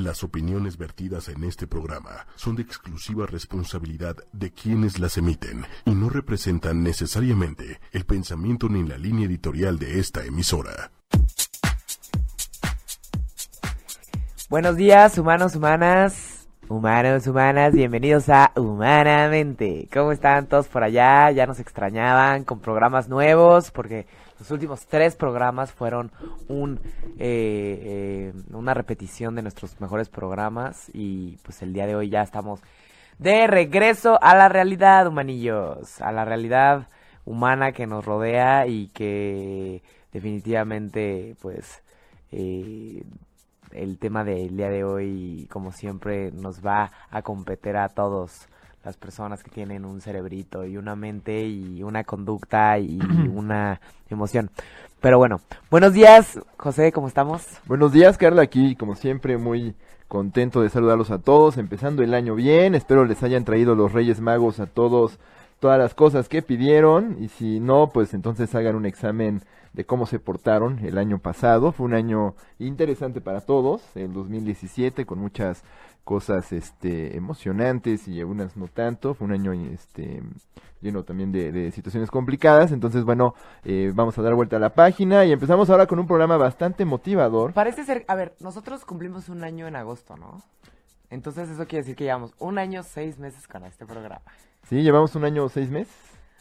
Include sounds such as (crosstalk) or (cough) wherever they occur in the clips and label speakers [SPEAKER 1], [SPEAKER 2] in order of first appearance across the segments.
[SPEAKER 1] Las opiniones vertidas en este programa son de exclusiva responsabilidad de quienes las emiten y no representan necesariamente el pensamiento ni la línea editorial de esta emisora.
[SPEAKER 2] Buenos días, humanos, humanas, humanos, humanas, bienvenidos a Humanamente. ¿Cómo están todos por allá? Ya nos extrañaban con programas nuevos porque los últimos tres programas fueron un eh, eh, una repetición de nuestros mejores programas y pues el día de hoy ya estamos de regreso a la realidad, humanillos, a la realidad humana que nos rodea y que definitivamente pues eh, el tema del día de hoy, como siempre, nos va a competir a todos las personas que tienen un cerebrito y una mente y una conducta y (clears throat) una emoción. Pero bueno, buenos días, José, ¿cómo estamos?
[SPEAKER 3] Buenos días, Carla, aquí como siempre muy contento de saludarlos a todos, empezando el año bien, espero les hayan traído los Reyes Magos a todos todas las cosas que pidieron y si no, pues entonces hagan un examen de cómo se portaron el año pasado. Fue un año interesante para todos, el 2017, con muchas cosas este, emocionantes y algunas no tanto. Fue un año este, lleno también de, situaciones complicadas. Entonces, bueno, eh, vamos a dar vuelta a la página y empezamos ahora con un programa bastante motivador.
[SPEAKER 2] Parece ser, a ver, nosotros cumplimos un año en agosto, ¿no? Entonces eso quiere decir que llevamos un año, seis meses con este programa.
[SPEAKER 3] Sí, llevamos un año, seis meses.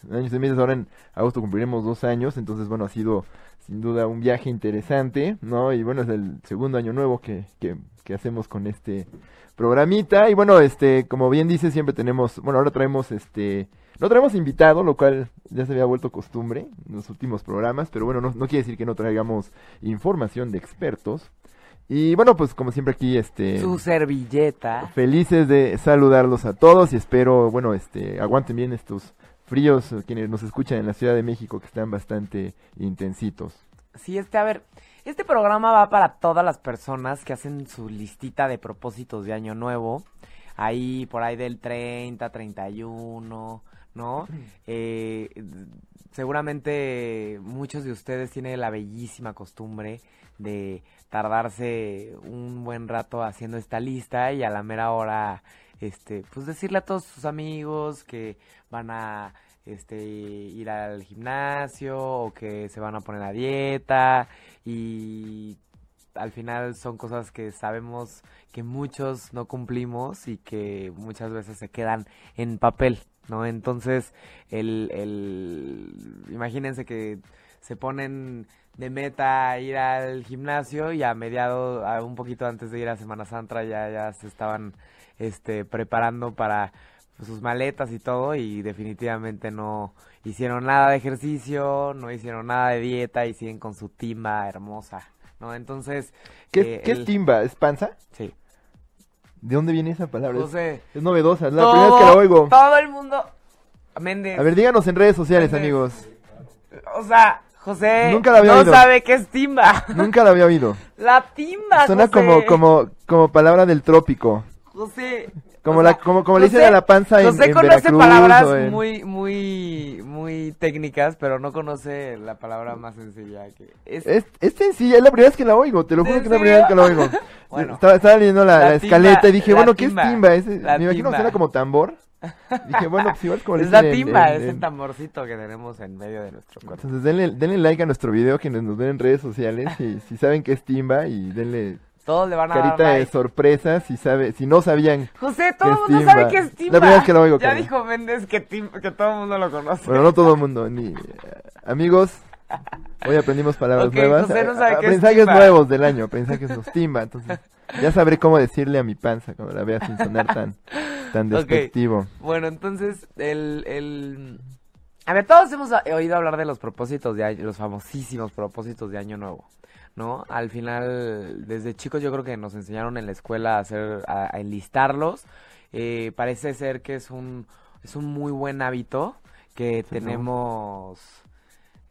[SPEAKER 3] Un año, seis meses. Ahora en agosto cumpliremos dos años. Entonces, bueno, ha sido sin duda un viaje interesante, ¿no? Y bueno, es el segundo año nuevo que, que, que hacemos con este programita. Y bueno, este, como bien dice, siempre tenemos, bueno, ahora traemos este, no traemos invitado, lo cual ya se había vuelto costumbre en los últimos programas, pero bueno, no, no quiere decir que no traigamos información de expertos. Y bueno, pues como siempre aquí, este...
[SPEAKER 2] Su servilleta.
[SPEAKER 3] Felices de saludarlos a todos y espero, bueno, este, aguanten bien estos fríos quienes nos escuchan en la Ciudad de México que están bastante intensitos.
[SPEAKER 2] Sí, este, a ver, este programa va para todas las personas que hacen su listita de propósitos de año nuevo. Ahí, por ahí del 30, 31, ¿no? Eh, seguramente muchos de ustedes tienen la bellísima costumbre de tardarse un buen rato haciendo esta lista y a la mera hora, este, pues decirle a todos sus amigos que van a este ir al gimnasio o que se van a poner a dieta y al final son cosas que sabemos que muchos no cumplimos y que muchas veces se quedan en papel, ¿no? Entonces, el, el imagínense que se ponen de meta ir al gimnasio y a mediado, a un poquito antes de ir a Semana Santa ya, ya se estaban este, preparando para sus maletas y todo y definitivamente no hicieron nada de ejercicio, no hicieron nada de dieta y siguen con su timba hermosa, ¿no? Entonces...
[SPEAKER 3] ¿Qué, eh, ¿qué es timba? ¿Es panza?
[SPEAKER 2] Sí.
[SPEAKER 3] ¿De dónde viene esa palabra?
[SPEAKER 2] José,
[SPEAKER 3] es, novedosa, es la primera vez que la oigo.
[SPEAKER 2] Todo el mundo... Méndez.
[SPEAKER 3] A ver, díganos en redes sociales, amigos.
[SPEAKER 2] O sea, José
[SPEAKER 3] Nunca la había
[SPEAKER 2] no
[SPEAKER 3] oído.
[SPEAKER 2] sabe qué es timba.
[SPEAKER 3] Nunca la había oído.
[SPEAKER 2] La timba,
[SPEAKER 3] Suena
[SPEAKER 2] José.
[SPEAKER 3] como, como, como palabra del trópico.
[SPEAKER 2] José.
[SPEAKER 3] Como
[SPEAKER 2] o
[SPEAKER 3] la,
[SPEAKER 2] sea,
[SPEAKER 3] como, como le dicen a la panza en, en
[SPEAKER 2] conoce
[SPEAKER 3] Veracruz
[SPEAKER 2] palabras
[SPEAKER 3] en-
[SPEAKER 2] muy, muy, muy técnicas, pero no conoce la palabra más sencilla que es.
[SPEAKER 3] Es, es sencilla, es la primera vez que la oigo, te lo juro que es la
[SPEAKER 2] ¿En
[SPEAKER 3] primera vez que la oigo. (laughs)
[SPEAKER 2] Bueno.
[SPEAKER 3] estaba, estaba leyendo la,
[SPEAKER 2] La
[SPEAKER 3] la
[SPEAKER 2] timba,
[SPEAKER 3] escaleta y dije,
[SPEAKER 2] la
[SPEAKER 3] bueno, ¿qué
[SPEAKER 2] timba,
[SPEAKER 3] es timba? Es-
[SPEAKER 2] la
[SPEAKER 3] me imagino que suena como tambor. (laughs) Dije, bueno, pues igual como le
[SPEAKER 2] es la timba, es el tamborcito que tenemos en medio de nuestro cuerpo.
[SPEAKER 3] Entonces denle, denle like a nuestro video que nos, nos ven en redes sociales y si saben que es timba y denle
[SPEAKER 2] Todos le van a dar
[SPEAKER 3] carita de
[SPEAKER 2] like.
[SPEAKER 3] sorpresa si sabe, si no sabían.
[SPEAKER 2] José, todo el
[SPEAKER 3] es
[SPEAKER 2] mundo sabe que es timba.
[SPEAKER 3] La primera vez que lo oigo,
[SPEAKER 2] Ya dijo Méndez que, todo el mundo lo conoce.
[SPEAKER 3] Bueno, no todo el mundo, ni eh, amigos. Hoy aprendimos palabras nuevas.
[SPEAKER 2] José no sabe qué es
[SPEAKER 3] aprendizajes
[SPEAKER 2] timba.
[SPEAKER 3] nuevos del año, aprendizajes los timba. Entonces, ya sabré cómo decirle a mi panza cuando la vea sin sonar tan, tan despectivo.
[SPEAKER 2] Bueno, entonces, el, el... A ver, todos hemos a- oído hablar de los propósitos de año, los famosísimos propósitos de año nuevo, ¿no? Al final, desde chicos yo creo que nos enseñaron en la escuela a hacer, a, a enlistarlos. Eh, parece ser que es un, es un muy buen hábito que tenemos,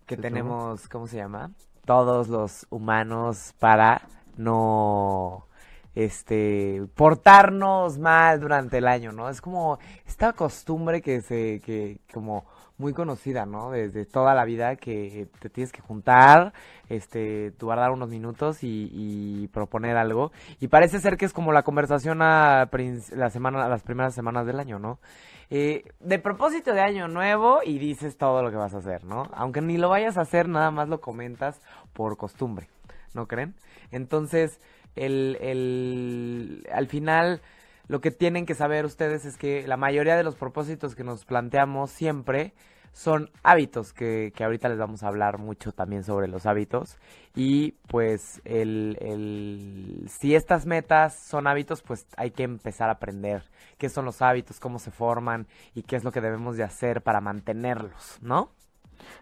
[SPEAKER 2] que
[SPEAKER 3] ¿Qué
[SPEAKER 2] tenemos, ¿cómo se llama? Todos los humanos para no este portarnos mal durante el año, ¿no? Es como esta costumbre que se que como muy conocida, ¿no? Desde toda la vida que te tienes que juntar, este, guardar unos minutos y, y proponer algo. Y parece ser que es como la conversación a la semana, las primeras semanas del año, ¿no? Eh, de propósito de año nuevo y dices todo lo que vas a hacer, ¿no? Aunque ni lo vayas a hacer, nada más lo comentas por costumbre, ¿no creen? Entonces, el, el, al final, lo que tienen que saber ustedes es que la mayoría de los propósitos que nos planteamos siempre son hábitos, que, que ahorita les vamos a hablar mucho también sobre los hábitos. Y pues el, el, si estas metas son hábitos, pues hay que empezar a aprender qué son los hábitos, cómo se forman y qué es lo que debemos de hacer para mantenerlos, ¿no?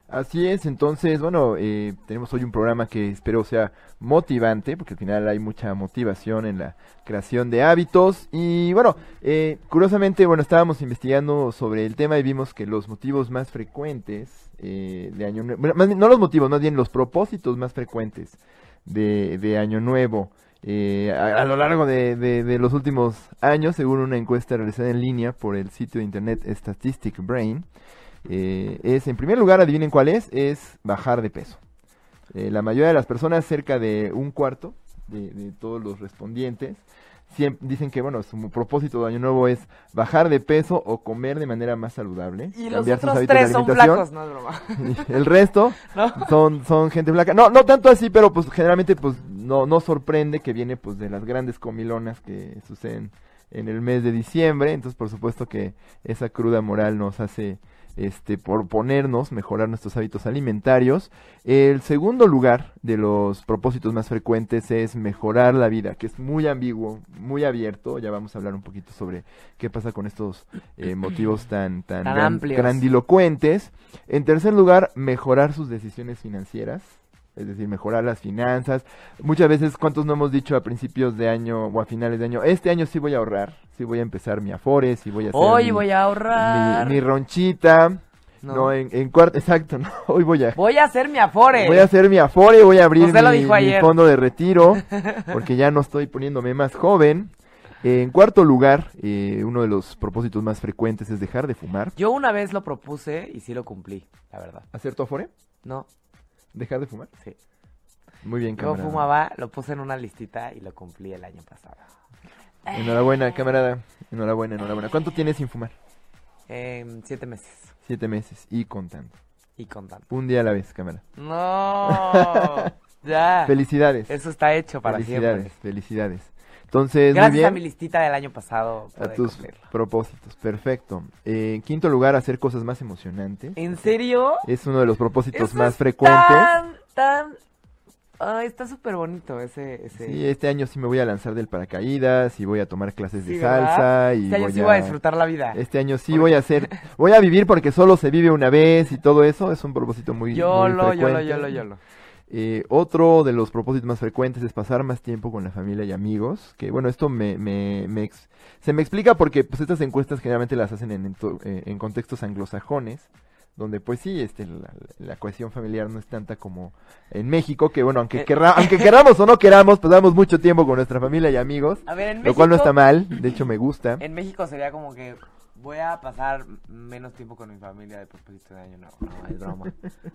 [SPEAKER 3] Así es, entonces, bueno, eh, tenemos hoy un programa que espero sea motivante, porque al final hay mucha motivación en la creación de hábitos. Y bueno, eh, curiosamente, bueno, estábamos investigando sobre el tema y vimos que los motivos más frecuentes eh, de Año Nuevo, más no los motivos, más bien los propósitos más frecuentes de, Año Nuevo. eh, a, a lo largo de- de los últimos años, según una encuesta realizada en línea por el sitio de internet Statistic Brain, eh, es, en primer lugar, adivinen cuál es, es bajar de peso. Eh, la mayoría de las personas, cerca de un cuarto de, de todos los respondientes, siem- dicen que, bueno, su propósito de año nuevo es bajar de peso o comer de manera más saludable.
[SPEAKER 2] Y los otros tres son flacos, no es broma.
[SPEAKER 3] Y (laughs) el resto (laughs)
[SPEAKER 2] ¿No?
[SPEAKER 3] son, son gente flaca. No, no tanto así, pero pues generalmente pues no, no sorprende que viene pues de las grandes comilonas que suceden en el mes de diciembre. Entonces por supuesto que esa cruda moral nos hace este proponernos mejorar nuestros hábitos alimentarios. El segundo lugar de los propósitos más frecuentes es mejorar la vida, que es muy ambiguo, muy abierto. Ya vamos a hablar un poquito sobre qué pasa con estos eh, motivos (clears throat) tan, tan,
[SPEAKER 2] Tan
[SPEAKER 3] gran- grandilocuentes. En tercer lugar, mejorar sus decisiones financieras. Es decir, mejorar las finanzas. Muchas veces, ¿cuántos no hemos dicho a principios de año o a finales de año? Este año sí voy a ahorrar, sí voy a empezar mi afore, sí voy a hacer
[SPEAKER 2] Hoy
[SPEAKER 3] mi,
[SPEAKER 2] voy a ahorrar.
[SPEAKER 3] mi, mi ronchita.
[SPEAKER 2] No.
[SPEAKER 3] No, en, en cuarto, exacto, (laughs) no, hoy voy a...
[SPEAKER 2] Voy a hacer mi afore.
[SPEAKER 3] Voy a hacer mi afore, voy a abrir mi, fondo de retiro, (laughs) porque ya no estoy poniéndome más joven. En cuarto lugar, eh, uno de los propósitos más frecuentes es dejar de fumar.
[SPEAKER 2] Yo una vez lo propuse y sí lo cumplí, la verdad.
[SPEAKER 3] ¿Hacer tu afore?
[SPEAKER 2] No,
[SPEAKER 3] ¿Dejar de fumar?
[SPEAKER 2] sí.
[SPEAKER 3] Muy bien,
[SPEAKER 2] Yo
[SPEAKER 3] camarada.
[SPEAKER 2] fumaba, lo puse en una listita y lo cumplí el año pasado.
[SPEAKER 3] Enhorabuena, camarada. Enhorabuena, enhorabuena. ¿Cuánto tienes sin fumar?
[SPEAKER 2] En siete meses
[SPEAKER 3] Siete meses y contando.
[SPEAKER 2] y contando.
[SPEAKER 3] Un día a la vez, cámara.
[SPEAKER 2] No, (laughs) ya.
[SPEAKER 3] Felicidades.
[SPEAKER 2] Eso está hecho para
[SPEAKER 3] felicidades,
[SPEAKER 2] siempre.
[SPEAKER 3] felicidades. Entonces, muy
[SPEAKER 2] Gracias
[SPEAKER 3] bien.
[SPEAKER 2] a mi listita del año pasado.
[SPEAKER 3] a tus
[SPEAKER 2] cumplirlo.
[SPEAKER 3] propósitos, perfecto. Eh, en quinto lugar, hacer cosas más emocionantes.
[SPEAKER 2] ¿En serio?
[SPEAKER 3] Es uno de los propósitos
[SPEAKER 2] Eso
[SPEAKER 3] más
[SPEAKER 2] es
[SPEAKER 3] frecuentes.
[SPEAKER 2] Tan, tan... Ay, está súper bonito ese... ese...
[SPEAKER 3] Sí, este año sí me voy a lanzar del paracaídas y voy a tomar clases de salsa y
[SPEAKER 2] Este año
[SPEAKER 3] voy
[SPEAKER 2] sí
[SPEAKER 3] a...
[SPEAKER 2] voy a disfrutar la vida.
[SPEAKER 3] Este año sí voy a hacer, voy a vivir porque solo se vive una vez y todo eso es un propósito muy, muy
[SPEAKER 2] Yolo, yolo,
[SPEAKER 3] frecuente.
[SPEAKER 2] yolo, yolo.
[SPEAKER 3] Eh, otro de los propósitos más frecuentes es pasar más tiempo con la familia y amigos. Que bueno, esto me, me, me ex- se me explica porque pues estas encuestas generalmente las hacen en, ento- eh, en contextos anglosajones, donde pues sí, este, la, la cohesión familiar no es tanta como en México, que bueno, aunque,
[SPEAKER 2] Eh.
[SPEAKER 3] querra- aunque queramos o no queramos, pues damos mucho tiempo con nuestra familia y amigos,
[SPEAKER 2] A ver, en
[SPEAKER 3] lo
[SPEAKER 2] México...
[SPEAKER 3] cual no está mal, de hecho me gusta.
[SPEAKER 2] En México sería como que voy a pasar menos tiempo con mi familia de propósito de año. No, no, es broma.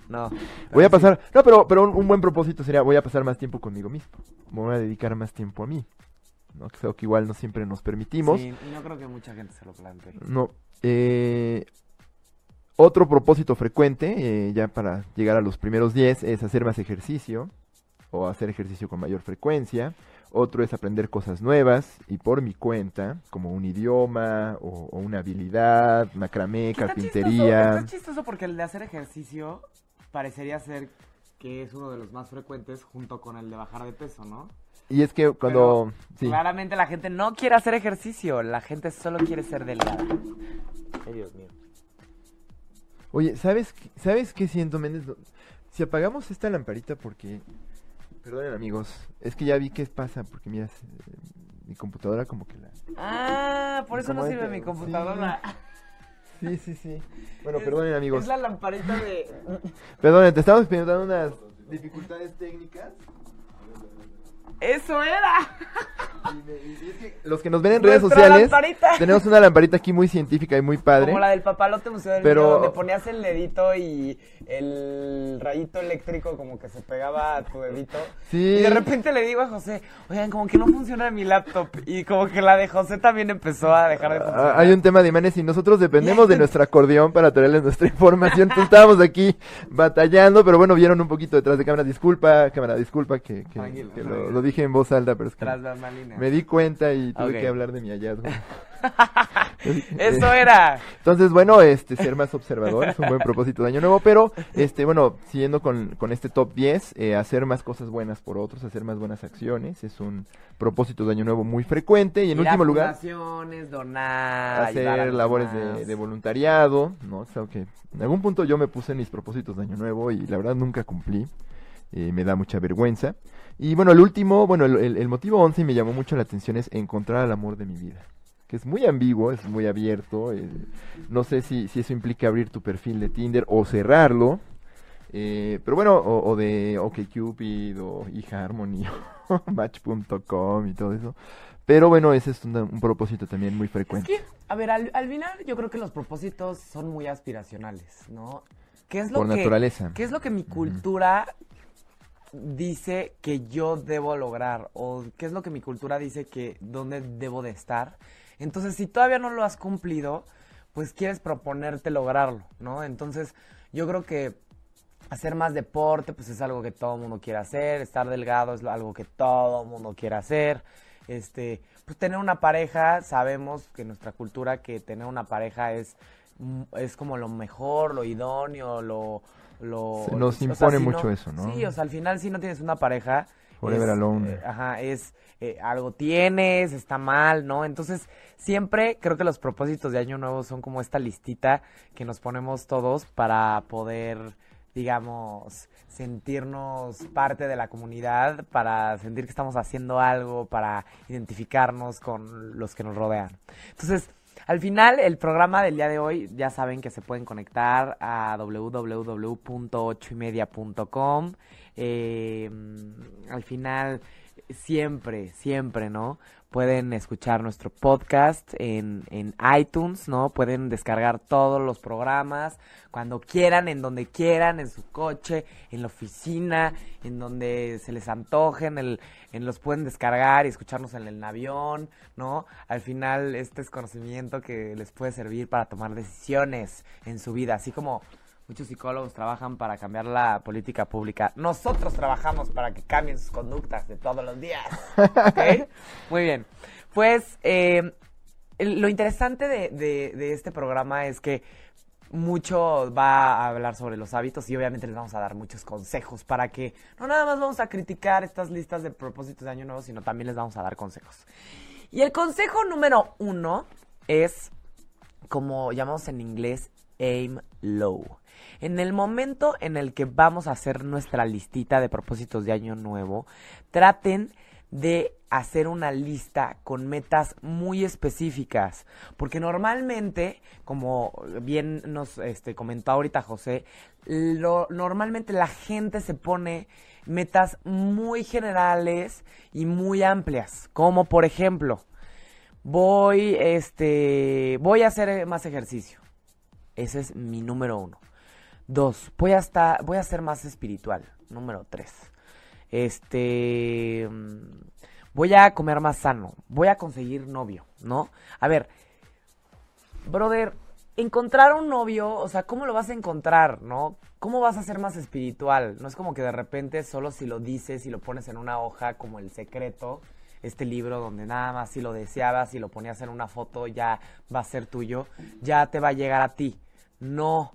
[SPEAKER 2] No. (laughs)
[SPEAKER 3] Voy a
[SPEAKER 2] sí.
[SPEAKER 3] pasar, no, pero, pero un, un buen propósito sería, voy a pasar más tiempo conmigo mismo, me voy a dedicar más tiempo a mí, ¿no? Creo que igual no siempre nos permitimos.
[SPEAKER 2] Sí, y no creo que mucha gente se lo plantee.
[SPEAKER 3] No. eh, otro propósito frecuente, eh, ya para llegar a los primeros 10, es hacer más ejercicio o hacer ejercicio con mayor frecuencia. Otro es aprender cosas nuevas y por mi cuenta, como un idioma o, o una habilidad, macramé, carpintería.
[SPEAKER 2] chistoso, está chistoso porque el de hacer ejercicio parecería ser que es uno de los más frecuentes junto con el de bajar de peso, ¿no?
[SPEAKER 3] Y es que cuando... sí.
[SPEAKER 2] Claramente la gente no quiere hacer ejercicio, la gente solo quiere ser delgada. Ay, Dios mío.
[SPEAKER 3] Oye, ¿sabes, qué- ¿sabes qué siento, Méndez? Si apagamos esta lamparita porque... Perdonen amigos, es que ya vi qué pasa porque mira, se- mi computadora como que la...
[SPEAKER 2] Ah, por eso no
[SPEAKER 3] ¿Cómo
[SPEAKER 2] sirve mi computadora.
[SPEAKER 3] Sí, sí, sí. Bueno,
[SPEAKER 2] Es-
[SPEAKER 3] perdonen amigos.
[SPEAKER 2] Es la lamparita de...
[SPEAKER 3] Perdonen, te estamos experimentando unas dificultades técnicas.
[SPEAKER 2] ¡Eso era!
[SPEAKER 3] Los que nos ven en redes sociales,
[SPEAKER 2] lamparita. (laughs)
[SPEAKER 3] tenemos una lamparita aquí muy científica y muy padre.
[SPEAKER 2] Como la del papalote museo del
[SPEAKER 3] Pero-
[SPEAKER 2] Niño, donde ponías el dedito y el rayito eléctrico como que se pegaba a tu dedito.
[SPEAKER 3] Sí.
[SPEAKER 2] Y de repente le digo a José, oigan, como que no funciona mi laptop. Y como que la de José también empezó a dejar de
[SPEAKER 3] Ah,
[SPEAKER 2] funcionar.
[SPEAKER 3] Hay un tema de imanes y nosotros dependemos de nuestro acordeón para traerles nuestra información. Entonces estábamos aquí batallando, pero bueno, vieron un poquito detrás de cámara. Disculpa, cámara, disculpa que, que-
[SPEAKER 2] Tranquilo,
[SPEAKER 3] que lo, dije en voz alta, pero es que
[SPEAKER 2] Tras
[SPEAKER 3] me di cuenta y tuve que hablar de mi hallazgo. (laughs)
[SPEAKER 2] Eso era.
[SPEAKER 3] Entonces, bueno, este, ser más observador es un buen propósito de año nuevo, pero, este, bueno, siguiendo con, con este top 10, eh, hacer más cosas buenas por otros, hacer más buenas acciones, es un propósito de año nuevo muy frecuente y en
[SPEAKER 2] Ir
[SPEAKER 3] último lugar,
[SPEAKER 2] donar,
[SPEAKER 3] hacer labores de, de voluntariado, ¿no? O sea, que en algún punto yo me puse en mis propósitos de año nuevo y la verdad nunca cumplí, eh, me da mucha vergüenza. Y bueno, el último, bueno, el, el- el motivo 11 y me llamó mucho la atención es encontrar al amor de mi vida. Que es muy ambiguo, es muy abierto. eh, no sé si, si eso implica abrir tu perfil de Tinder o cerrarlo. eh, pero bueno, o, o de OkCupid o eHarmony (laughs) o Match.com y todo eso. Pero bueno, ese es un, un propósito también muy
[SPEAKER 2] Es
[SPEAKER 3] frecuente.
[SPEAKER 2] que, a ver, al, al final yo creo que los propósitos son muy aspiracionales, ¿no? ¿Qué es lo
[SPEAKER 3] Por
[SPEAKER 2] que,
[SPEAKER 3] naturaleza.
[SPEAKER 2] ¿Qué es lo que mi cultura dice que yo debo lograr? ¿O qué es lo que mi cultura dice que dónde debo de estar? Entonces, si todavía no lo has cumplido, pues quieres proponerte lograrlo, ¿no? Entonces, yo creo que hacer más deporte, pues es algo que todo el mundo quiere hacer, estar delgado es algo que todo el mundo quiere hacer, este, pues tener una pareja, sabemos que nuestra cultura que tener una pareja es, es como lo mejor, lo idóneo, lo... lo
[SPEAKER 3] nos
[SPEAKER 2] o sea,
[SPEAKER 3] impone
[SPEAKER 2] si
[SPEAKER 3] mucho eso, ¿no?
[SPEAKER 2] Sí, o sea, al final si no tienes una pareja...
[SPEAKER 3] Forever
[SPEAKER 2] es,
[SPEAKER 3] alone.
[SPEAKER 2] eh, ajá, es eh, algo tienes, está mal, ¿no? Entonces, siempre creo que los propósitos de Año Nuevo son como esta listita que nos ponemos todos para poder, digamos, sentirnos parte de la comunidad, para sentir que estamos haciendo algo, para identificarnos con los que nos rodean. Entonces, al final, el programa del día de hoy, ya saben que se pueden conectar a www.ochoymedia.com. Eh, al final, siempre, siempre, ¿no? Pueden escuchar nuestro podcast en, en iTunes, ¿no? Pueden descargar todos los programas cuando quieran, en donde quieran, en su coche, en la oficina, en donde se les antoje, en el, en los pueden descargar y escucharnos en el avión, ¿no? Al final, este es conocimiento que les puede servir para tomar decisiones en su vida, así como muchos psicólogos trabajan para cambiar la política pública. Nosotros trabajamos para que cambien sus conductas de todos los días. (laughs) ¿Ok? Muy bien. Pues eh, lo interesante de, de- de este programa es que mucho va a hablar sobre los hábitos y obviamente les vamos a dar muchos consejos para que no nada más vamos a criticar estas listas de propósitos de año nuevo, sino también les vamos a dar consejos. Y el consejo número uno es, como llamamos en inglés, aim low. En el momento en el que vamos a hacer nuestra listita de propósitos de año nuevo, traten de hacer una lista con metas muy específicas, porque normalmente, como bien nos este, comentó ahorita José, normalmente la gente se pone metas muy generales y muy amplias, como por ejemplo, voy, este, voy a hacer más ejercicio. Ese es mi número uno. Dos, voy a estar, voy a ser más espiritual. Número tres. Este, mm, voy a comer más sano. Voy a conseguir novio, ¿no? A ver, brother, encontrar un novio, o sea, ¿cómo lo vas a encontrar, no? ¿Cómo vas a ser más espiritual? No es como que de repente solo si lo dices y lo pones en una hoja como El Secreto, este libro donde nada más si lo deseabas y lo ponías en una foto ya va a ser tuyo, ya te va a llegar a ti. No.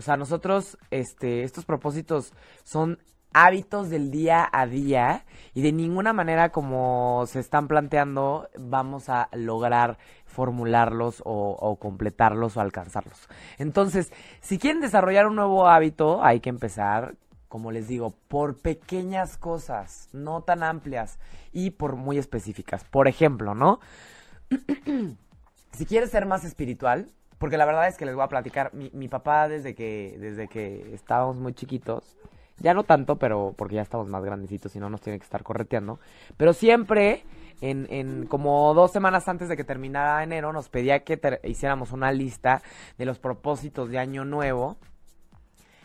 [SPEAKER 2] O sea, nosotros, este, estos propósitos son hábitos del día a día y de ninguna manera como se están planteando vamos a lograr formularlos o, completarlos o alcanzarlos. Entonces, si quieren desarrollar un nuevo hábito, hay que empezar, como les digo, por pequeñas cosas, no tan amplias y por muy específicas. Por ejemplo, ¿no? (clears throat) si quieres ser más espiritual, porque la verdad es que les voy a platicar, mi, mi papá desde que, desde que estábamos muy chiquitos, ya no tanto, pero porque ya estamos más grandecitos y no nos tiene que estar correteando, pero siempre en, en como dos semanas antes de que terminara enero, nos pedía que hiciéramos una lista de los propósitos de año nuevo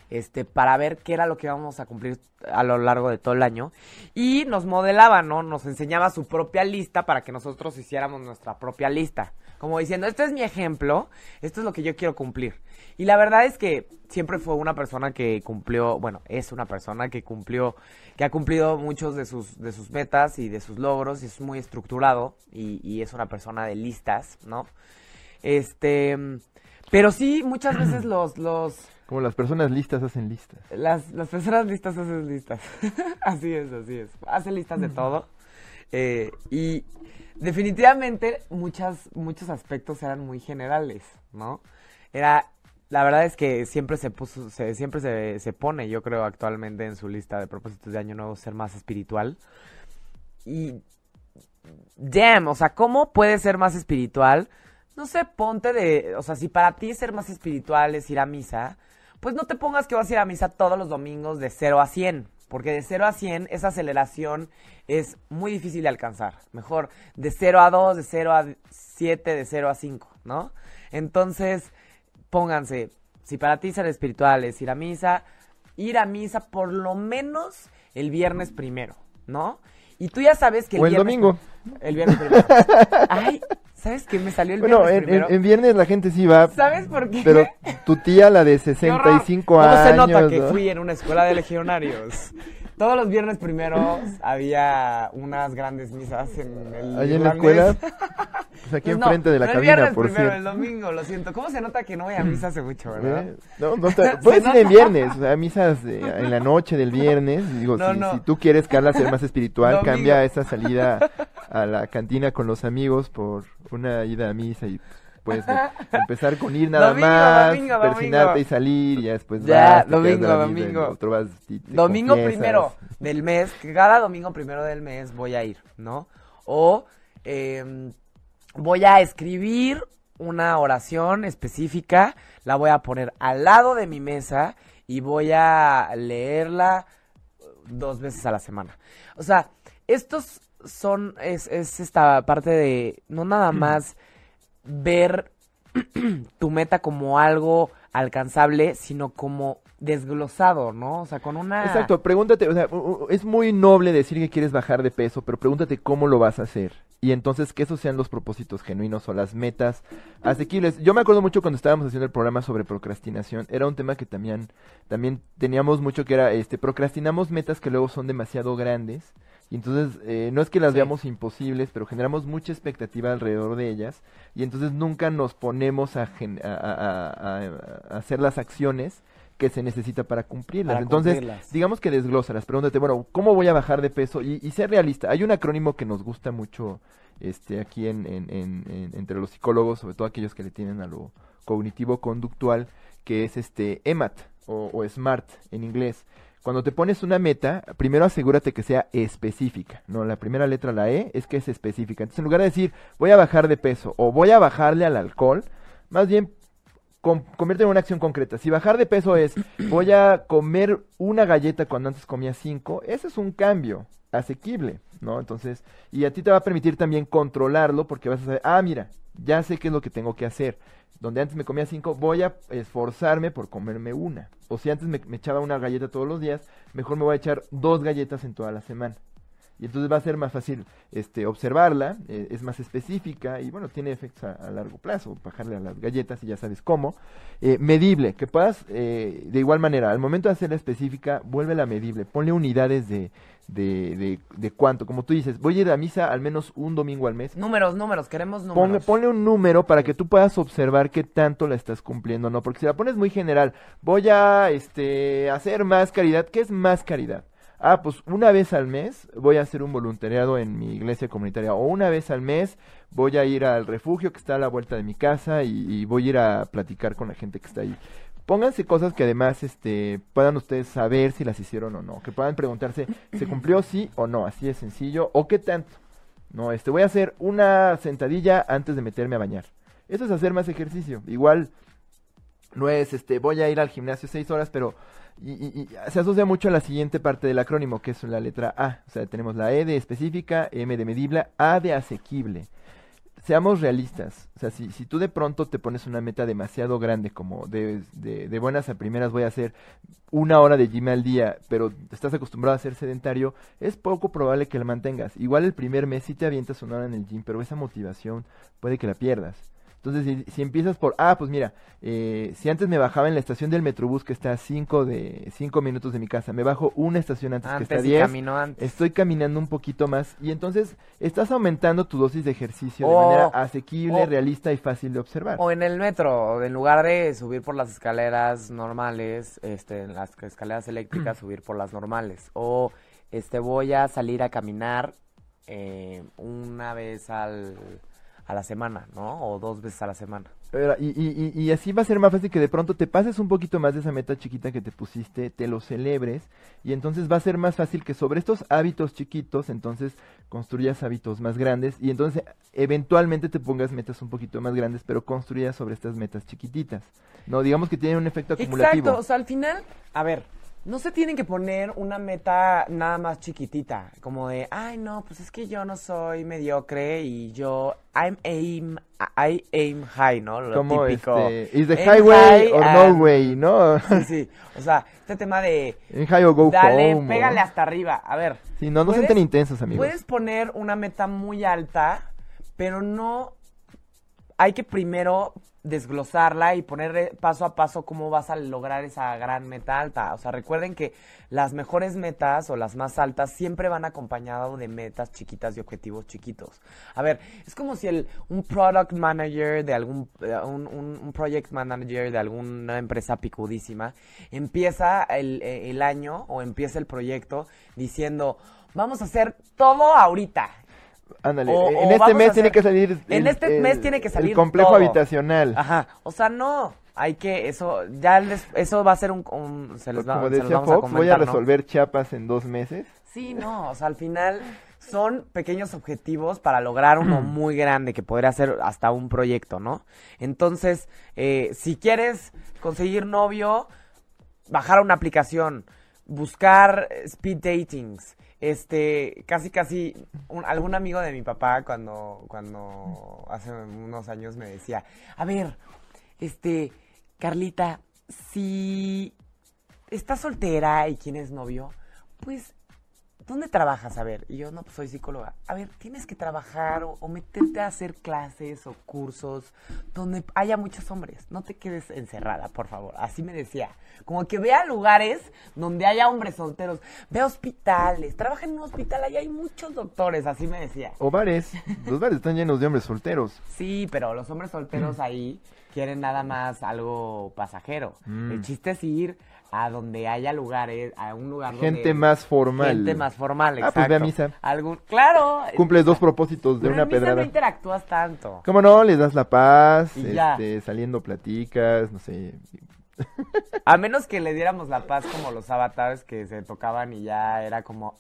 [SPEAKER 2] este, para ver qué era lo que íbamos a cumplir a lo largo de todo el año. Y nos modelaba, ¿no? Nos enseñaba su propia lista para que nosotros hiciéramos nuestra propia lista. Como diciendo, este es mi ejemplo, esto es lo que yo quiero cumplir. Y la verdad es que siempre fue una persona que cumplió, bueno, es una persona que cumplió, que ha cumplido muchos de sus, de sus metas y de sus logros, y es muy estructurado, y, y es una persona de listas, ¿no? Este, pero sí, muchas veces (clears throat) los, los,
[SPEAKER 3] Como las personas listas hacen listas.
[SPEAKER 2] las, las personas listas hacen listas. (laughs) así es, así es. Hacen listas de todo. Eh, y definitivamente muchas, muchos aspectos eran muy generales, ¿no? Era, la verdad es que siempre se puso, siempre se, se pone, yo creo, actualmente en su lista de propósitos de año nuevo ser más espiritual. Y, damn, o sea, ¿cómo puede ser más espiritual? No sé, ponte de, o sea, si para ti ser más espiritual es ir a misa, pues no te pongas que vas a ir a misa todos los domingos de 0 a 100, porque de 0 a 100 esa aceleración es muy difícil de alcanzar. Mejor de 0 a 2, de 0 a 7, de 0 a 5, ¿no? Entonces, pónganse, si para ti ser espiritual es ir a misa, ir a misa por lo menos el viernes primero, ¿no? Y tú ya sabes que el
[SPEAKER 3] O el
[SPEAKER 2] viernes
[SPEAKER 3] domingo.
[SPEAKER 2] El viernes primero. (laughs) Ay, ¿sabes qué? Me salió el
[SPEAKER 3] Bueno,
[SPEAKER 2] viernes
[SPEAKER 3] en, en-
[SPEAKER 2] primero.
[SPEAKER 3] en viernes la gente sí va,
[SPEAKER 2] ¿Sabes por qué?
[SPEAKER 3] pero (laughs) tu tía, la de
[SPEAKER 2] ¡Qué horror!
[SPEAKER 3] 65
[SPEAKER 2] ¿Cómo
[SPEAKER 3] años,
[SPEAKER 2] se nota que
[SPEAKER 3] ¿no?
[SPEAKER 2] fui en una escuela de legionarios? Todos los viernes primeros había unas grandes misas en el
[SPEAKER 3] Ahí en la escuela, (laughs) pues aquí
[SPEAKER 2] Pues no,
[SPEAKER 3] enfrente de la
[SPEAKER 2] no el
[SPEAKER 3] cabina,
[SPEAKER 2] viernes
[SPEAKER 3] por
[SPEAKER 2] primero,
[SPEAKER 3] cierto.
[SPEAKER 2] el domingo, lo siento. ¿Cómo se nota que no voy a misa hace mucho, verdad?
[SPEAKER 3] ¿Eh? No, no te- (laughs) puedes ir en viernes, o sea, misas en la noche del viernes. Digo,
[SPEAKER 2] No,
[SPEAKER 3] si,
[SPEAKER 2] no.
[SPEAKER 3] si tú quieres, Carla, ser más espiritual,
[SPEAKER 2] Domingo.
[SPEAKER 3] cambia esa salida a la cantina con los amigos por una ida a misa y puedes eh, empezar con ir nada
[SPEAKER 2] Domingo,
[SPEAKER 3] más,
[SPEAKER 2] domingo,
[SPEAKER 3] persinarte
[SPEAKER 2] domingo.
[SPEAKER 3] y salir y ya después
[SPEAKER 2] Ya,
[SPEAKER 3] vas,
[SPEAKER 2] domingo,
[SPEAKER 3] vida,
[SPEAKER 2] domingo.
[SPEAKER 3] vas y
[SPEAKER 2] Domingo
[SPEAKER 3] confiesas.
[SPEAKER 2] primero del mes, que cada domingo primero del mes voy a ir, ¿no? O em, voy a escribir una oración específica, la voy a poner al lado de mi mesa y voy a leerla dos veces a la semana. O sea, estos son, es, es esta parte de no nada (clears throat) más ver (clears throat) tu meta como algo alcanzable, sino como desglosado, ¿no? O sea, con una...
[SPEAKER 3] Exacto, pregúntate, o sea, es muy noble decir que quieres bajar de peso, pero pregúntate cómo lo vas a hacer. Y entonces que esos sean los propósitos genuinos o las metas asequibles. Yo me acuerdo mucho cuando estábamos haciendo el programa sobre procrastinación, era un tema que también, también teníamos mucho que era, este, procrastinamos metas que luego son demasiado grandes. Y entonces, eh, no es que las
[SPEAKER 2] Sí.
[SPEAKER 3] veamos imposibles, pero generamos mucha expectativa alrededor de ellas. Y entonces nunca nos ponemos a, gen- a- a- hacer las acciones que se necesita para cumplirlas.
[SPEAKER 2] Para
[SPEAKER 3] entonces,
[SPEAKER 2] cumplirlas.
[SPEAKER 3] digamos que desglósalas, pregúntate, bueno, ¿cómo voy a bajar de peso? Y, y ser realista. Hay un acrónimo que nos gusta mucho este, aquí en, en- en- en- entre los psicólogos, sobre todo aquellos que le tienen a lo cognitivo-conductual, que es este EMAT o, o SMART en inglés. Cuando te pones una meta, primero asegúrate que sea específica, ¿no? La primera letra, la E, es que es específica. Entonces, en lugar de decir, voy a bajar de peso o voy a bajarle al alcohol, más bien convierte en una acción concreta. Si bajar de peso es (clears throat) voy a comer una galleta cuando antes comía cinco, ese es un cambio asequible, ¿no? Entonces, y a ti te va a permitir también controlarlo porque vas a saber, ah, mira, ya sé qué es lo que tengo que hacer. Donde antes me comía cinco, voy a esforzarme por comerme una. O si antes me, me echaba una galleta todos los días, mejor me voy a echar dos galletas en toda la semana. Y entonces va a ser más fácil este, observarla, eh, es más específica y bueno, tiene efectos a, a largo plazo, bajarle a las galletas y ya sabes cómo. Eh, medible, que puedas eh, de igual manera, al momento de hacerla específica, vuélvela medible, ponle unidades de, de, de, de cuánto, como tú dices, voy a ir a misa al menos un domingo al mes.
[SPEAKER 2] Números, números, queremos
[SPEAKER 3] Ponle,
[SPEAKER 2] números.
[SPEAKER 3] ponle un número para que tú puedas observar qué tanto la estás cumpliendo, ¿no? Porque si la pones muy general, voy a este, hacer más caridad, ¿qué es más caridad? Ah, pues una vez al mes voy a hacer un voluntariado en mi iglesia comunitaria o una vez al mes voy a ir al refugio que está a la vuelta de mi casa y, voy a ir a platicar con la gente que está ahí. Pónganse cosas que además este, puedan ustedes saber si las hicieron o no, que puedan preguntarse, ¿se cumplió sí o no? Así de sencillo, o qué tanto. No, este, voy a hacer una sentadilla antes de meterme a bañar. Eso es hacer más ejercicio. Igual, No es, este, voy a ir al gimnasio seis horas, pero y, y- se asocia mucho a la siguiente parte del acrónimo, que es la letra A. O sea, tenemos la E de específica, M de medible, A de asequible. Seamos realistas. O sea, si, si tú de pronto te pones una meta demasiado grande, como de, de, de buenas a primeras voy a hacer una hora de gym al día, pero estás acostumbrado a ser sedentario, es poco probable que la mantengas. Igual el primer mes sí te avientas una hora en el gym, pero esa motivación puede que la pierdas. Entonces, si, si empiezas por, ah, pues mira, eh, si antes me bajaba en la estación del Metrobús que está a 5 de cinco minutos de mi casa, me bajo una estación antes, que está a
[SPEAKER 2] Antes y
[SPEAKER 3] 10,
[SPEAKER 2] caminó antes.
[SPEAKER 3] estoy caminando un poquito más y entonces estás aumentando tu dosis de ejercicio de manera asequible, realista y fácil de observar.
[SPEAKER 2] O en el metro, en lugar de subir por las escaleras normales, este, en las escaleras eléctricas, (clears throat) subir por las normales. O este, voy a salir a caminar eh, una vez al, a la semana, ¿no? O dos veces a la semana.
[SPEAKER 3] Y, y, y, y así va a ser más fácil que de pronto te pases un poquito más de esa meta chiquita que te pusiste, te lo celebres y entonces va a ser más fácil que sobre estos hábitos chiquitos entonces construyas hábitos más grandes y entonces eventualmente te pongas metas un poquito más grandes pero construyas sobre estas metas chiquititas. No, digamos que tienen un efecto acumulativo.
[SPEAKER 2] Exacto, o sea, al final, a ver, no se tienen que poner una meta nada más chiquitita, como de, ay, no, pues es que yo no soy mediocre y yo, I'm aim, I aim high, ¿no? Lo
[SPEAKER 3] Como
[SPEAKER 2] típico.
[SPEAKER 3] este, is the
[SPEAKER 2] Aim
[SPEAKER 3] highway
[SPEAKER 2] high
[SPEAKER 3] or
[SPEAKER 2] and-
[SPEAKER 3] no way, ¿no?
[SPEAKER 2] Sí, sí, o sea, este tema de,
[SPEAKER 3] En high or go
[SPEAKER 2] dale,
[SPEAKER 3] home. o-
[SPEAKER 2] pégale hasta arriba, a ver.
[SPEAKER 3] Sí, no, no
[SPEAKER 2] puedes-
[SPEAKER 3] tan intensos, amigos.
[SPEAKER 2] Puedes poner una meta muy alta, pero no hay que primero desglosarla y poner eh, paso a paso cómo vas a lograr esa gran meta alta. O sea, recuerden que las mejores metas o las más altas siempre van acompañado de metas chiquitas y objetivos chiquitos. A ver, es como si el, un product manager de algún, eh, un, un- un project manager de alguna empresa picudísima empieza el, eh, el año o empieza el proyecto diciendo, vamos a hacer todo ahorita.
[SPEAKER 3] Ándale,
[SPEAKER 2] O-
[SPEAKER 3] en
[SPEAKER 2] o
[SPEAKER 3] este
[SPEAKER 2] vamos
[SPEAKER 3] mes
[SPEAKER 2] a
[SPEAKER 3] tiene que salir.
[SPEAKER 2] En este
[SPEAKER 3] el-
[SPEAKER 2] mes tiene que salir
[SPEAKER 3] El complejo
[SPEAKER 2] todo.
[SPEAKER 3] habitacional.
[SPEAKER 2] Ajá, o sea, no, hay que, eso, ya les, eso va a ser un, un- se les va,
[SPEAKER 3] Como
[SPEAKER 2] se los
[SPEAKER 3] decía
[SPEAKER 2] vamos a
[SPEAKER 3] Fox, voy a
[SPEAKER 2] comentar, ¿no?
[SPEAKER 3] resolver Chiapas en dos meses.
[SPEAKER 2] Sí, no, o sea, al final son pequeños objetivos para lograr uno muy grande que podría ser hasta un proyecto, ¿no? Entonces, eh, si quieres conseguir novio, bajar una aplicación, buscar speed datings, este, casi casi, un- algún amigo de mi papá cuando, cuando hace unos años me decía, a ver, este, Carlita, si estás soltera y tienes novio, pues, ¿dónde trabajas? A ver, y yo, no, pues soy psicóloga. A ver, tienes que trabajar o, o meterte a hacer clases o cursos donde haya muchos hombres. No te quedes encerrada, por favor. Así me decía. Como que vea lugares donde haya hombres solteros. Ve hospitales. Trabaja en un hospital, ahí hay muchos doctores. Así me decía.
[SPEAKER 3] O bares. Los bares están llenos de hombres solteros.
[SPEAKER 2] Sí, pero los hombres solteros ahí quieren nada más algo pasajero.
[SPEAKER 3] Mm.
[SPEAKER 2] El chiste es ir a donde haya lugares, a un lugar
[SPEAKER 3] Gente
[SPEAKER 2] donde...
[SPEAKER 3] más formal.
[SPEAKER 2] Gente más formal,
[SPEAKER 3] Ah,
[SPEAKER 2] exacto.
[SPEAKER 3] pues ve a misa.
[SPEAKER 2] Algún... Claro.
[SPEAKER 3] Cumples dos propósitos de
[SPEAKER 2] Pero
[SPEAKER 3] una
[SPEAKER 2] en misa
[SPEAKER 3] pedrada.
[SPEAKER 2] no interactúas tanto.
[SPEAKER 3] ¿Cómo no? Les das la paz,
[SPEAKER 2] Y
[SPEAKER 3] este, saliendo platicas, no sé.
[SPEAKER 2] A menos que le diéramos la paz como los avatares que se tocaban y ya era como...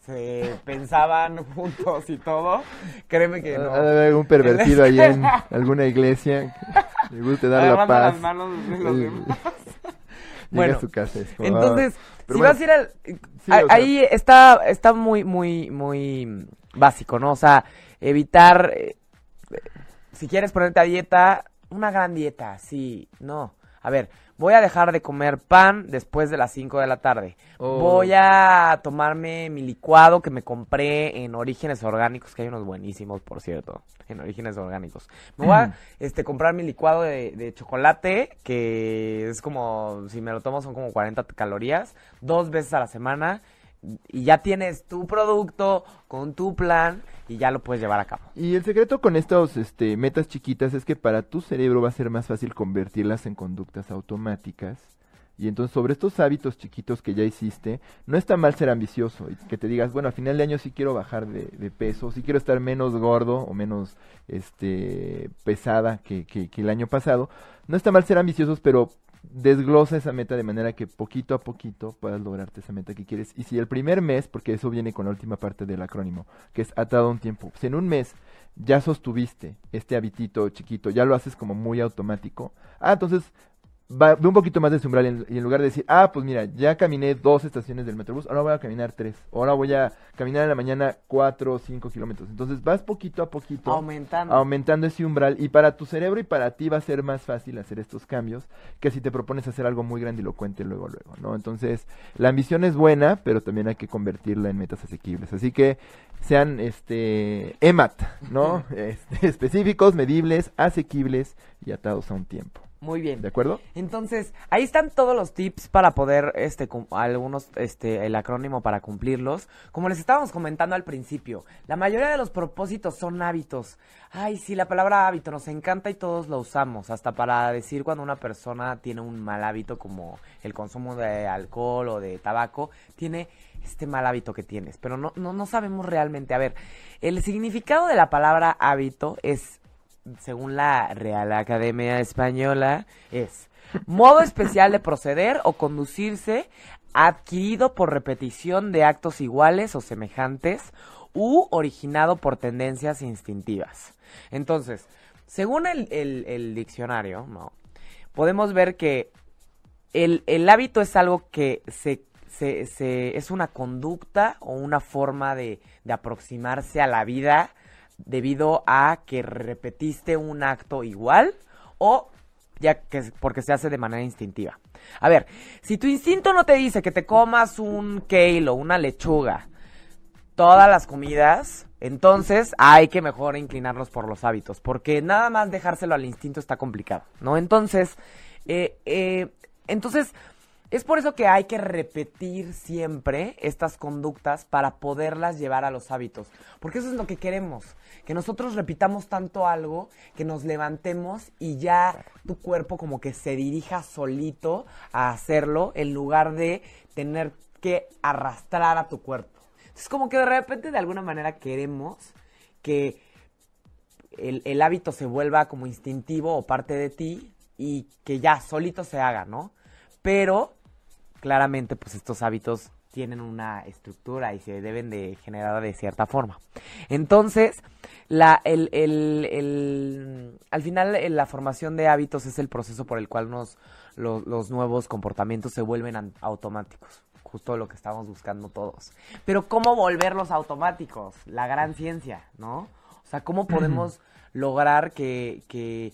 [SPEAKER 2] Se pensaban (laughs) juntos y todo. Créeme que no.
[SPEAKER 3] Ha de haber algún pervertido ahí en (laughs) alguna iglesia. Le guste dar la paz.
[SPEAKER 2] las manos de los
[SPEAKER 3] El-
[SPEAKER 2] demás. (laughs) Bueno,
[SPEAKER 3] a su casa. es como,
[SPEAKER 2] Entonces,
[SPEAKER 3] ah,
[SPEAKER 2] si
[SPEAKER 3] bueno,
[SPEAKER 2] vas a ir al...
[SPEAKER 3] Sí,
[SPEAKER 2] a-
[SPEAKER 3] o sea-
[SPEAKER 2] ahí está, está muy, muy, muy básico, ¿no? O sea, evitar... eh, si quieres ponerte a dieta, una gran dieta, sí, no. A ver, voy a dejar de comer pan después de las 5 de la tarde.
[SPEAKER 3] Oh.
[SPEAKER 2] Voy a tomarme mi licuado que me compré en Orígenes Orgánicos, que hay unos buenísimos, por cierto, en Orígenes Orgánicos. Me voy a este, comprar mi licuado de, de chocolate, que es como, si me lo tomo son como 40 calorías, dos veces a la semana. Y ya tienes tu producto con tu plan y ya lo puedes llevar a cabo.
[SPEAKER 3] Y el secreto con estas este, metas chiquitas es que para tu cerebro va a ser más fácil convertirlas en conductas automáticas. Y entonces sobre estos hábitos chiquitos que ya hiciste, no está mal ser ambicioso y que te digas, bueno, a final de año sí quiero bajar de, de peso, sí quiero estar menos gordo o menos este pesada que, que, que el año pasado. No está mal ser ambiciosos, pero desglosa esa meta de manera que poquito a poquito puedas lograrte esa meta que quieres. Y si el primer mes, porque eso viene con la última parte del acrónimo, que es atado a un tiempo, si en un mes ya sostuviste este habitito chiquito, ya lo haces como muy automático, ah, entonces va, ve un poquito más de ese umbral en- y en lugar de decir, ah, pues mira, ya caminé dos estaciones del Metrobús, ahora voy a caminar tres, ahora voy a caminar en la mañana cuatro o cinco kilómetros. Entonces vas poquito a poquito
[SPEAKER 2] Aumentando.
[SPEAKER 3] aumentando ese umbral y para tu cerebro y para ti va a ser más fácil hacer estos cambios que si te propones hacer algo muy grandilocuente luego luego, ¿no? Entonces, la ambición es buena, pero también hay que convertirla en metas asequibles. Así que sean este EMAT, ¿no? (laughs) Este, específicos, medibles, asequibles y atados a un tiempo.
[SPEAKER 2] Muy bien.
[SPEAKER 3] ¿De acuerdo?
[SPEAKER 2] Entonces, ahí están todos los tips para poder, este, algunos, este, el acrónimo para cumplirlos. Como les estábamos comentando al principio, la mayoría de los propósitos son hábitos. Ay, sí, la palabra hábito nos encanta y todos lo usamos, hasta para decir cuando una persona tiene un mal hábito como el consumo de alcohol o de tabaco, tiene este mal hábito que tienes, pero no, no, no sabemos realmente. A ver, el significado de la palabra hábito es según la Real Academia Española, es modo especial de proceder o conducirse adquirido por repetición de actos iguales o semejantes u originado por tendencias instintivas. Entonces, según el, diccionario, ¿no? podemos ver que el, el hábito es algo que se, se- se- es una conducta o una forma de, de aproximarse a la vida debido a que repetiste un acto igual o ya que porque se hace de manera instintiva. A ver, si tu instinto no te dice que te comas un kale o una lechuga todas las comidas, entonces hay que mejor inclinarnos por los hábitos, porque nada más dejárselo al instinto está complicado, ¿no? Entonces, eh, eh, entonces, es por eso que hay que repetir siempre estas conductas para poderlas llevar a los hábitos, porque eso es lo que queremos, que nosotros repitamos tanto algo, que nos levantemos y ya tu cuerpo como que se dirija solito a hacerlo en lugar de tener que arrastrar a tu cuerpo. Entonces como que de repente de alguna manera queremos que el, el hábito se vuelva como instintivo o parte de ti y que ya solito se haga, ¿no? Pero claramente pues estos hábitos tienen una estructura y se deben de generar de cierta forma. Entonces, la, el, el- el- al final eh, la formación de hábitos es el proceso por el cual nos, lo- los nuevos comportamientos se vuelven automáticos. Justo lo que estamos buscando todos. Pero ¿cómo volverlos automáticos? La gran ciencia, ¿no? O sea, ¿cómo podemos (clears throat) lograr que, que,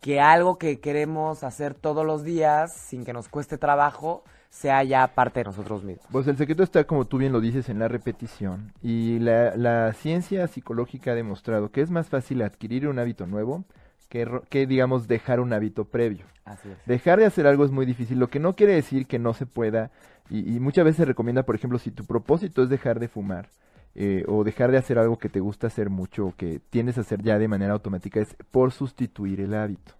[SPEAKER 2] que algo que queremos hacer todos los días, sin que nos cueste trabajo, sea ya parte de nosotros mismos?
[SPEAKER 3] Pues el secreto está, como tú bien lo dices, en la repetición. Y la, la ciencia psicológica ha demostrado que es más fácil adquirir un hábito nuevo que, que, digamos, dejar un hábito previo.
[SPEAKER 2] Así es.
[SPEAKER 3] Dejar de hacer algo es muy difícil, lo que no quiere decir que no se pueda. Y, y muchas veces se recomienda, por ejemplo, si tu propósito es dejar de fumar eh, o dejar de hacer algo que te gusta hacer mucho o que tienes a hacer ya de manera automática, es por sustituir el hábito.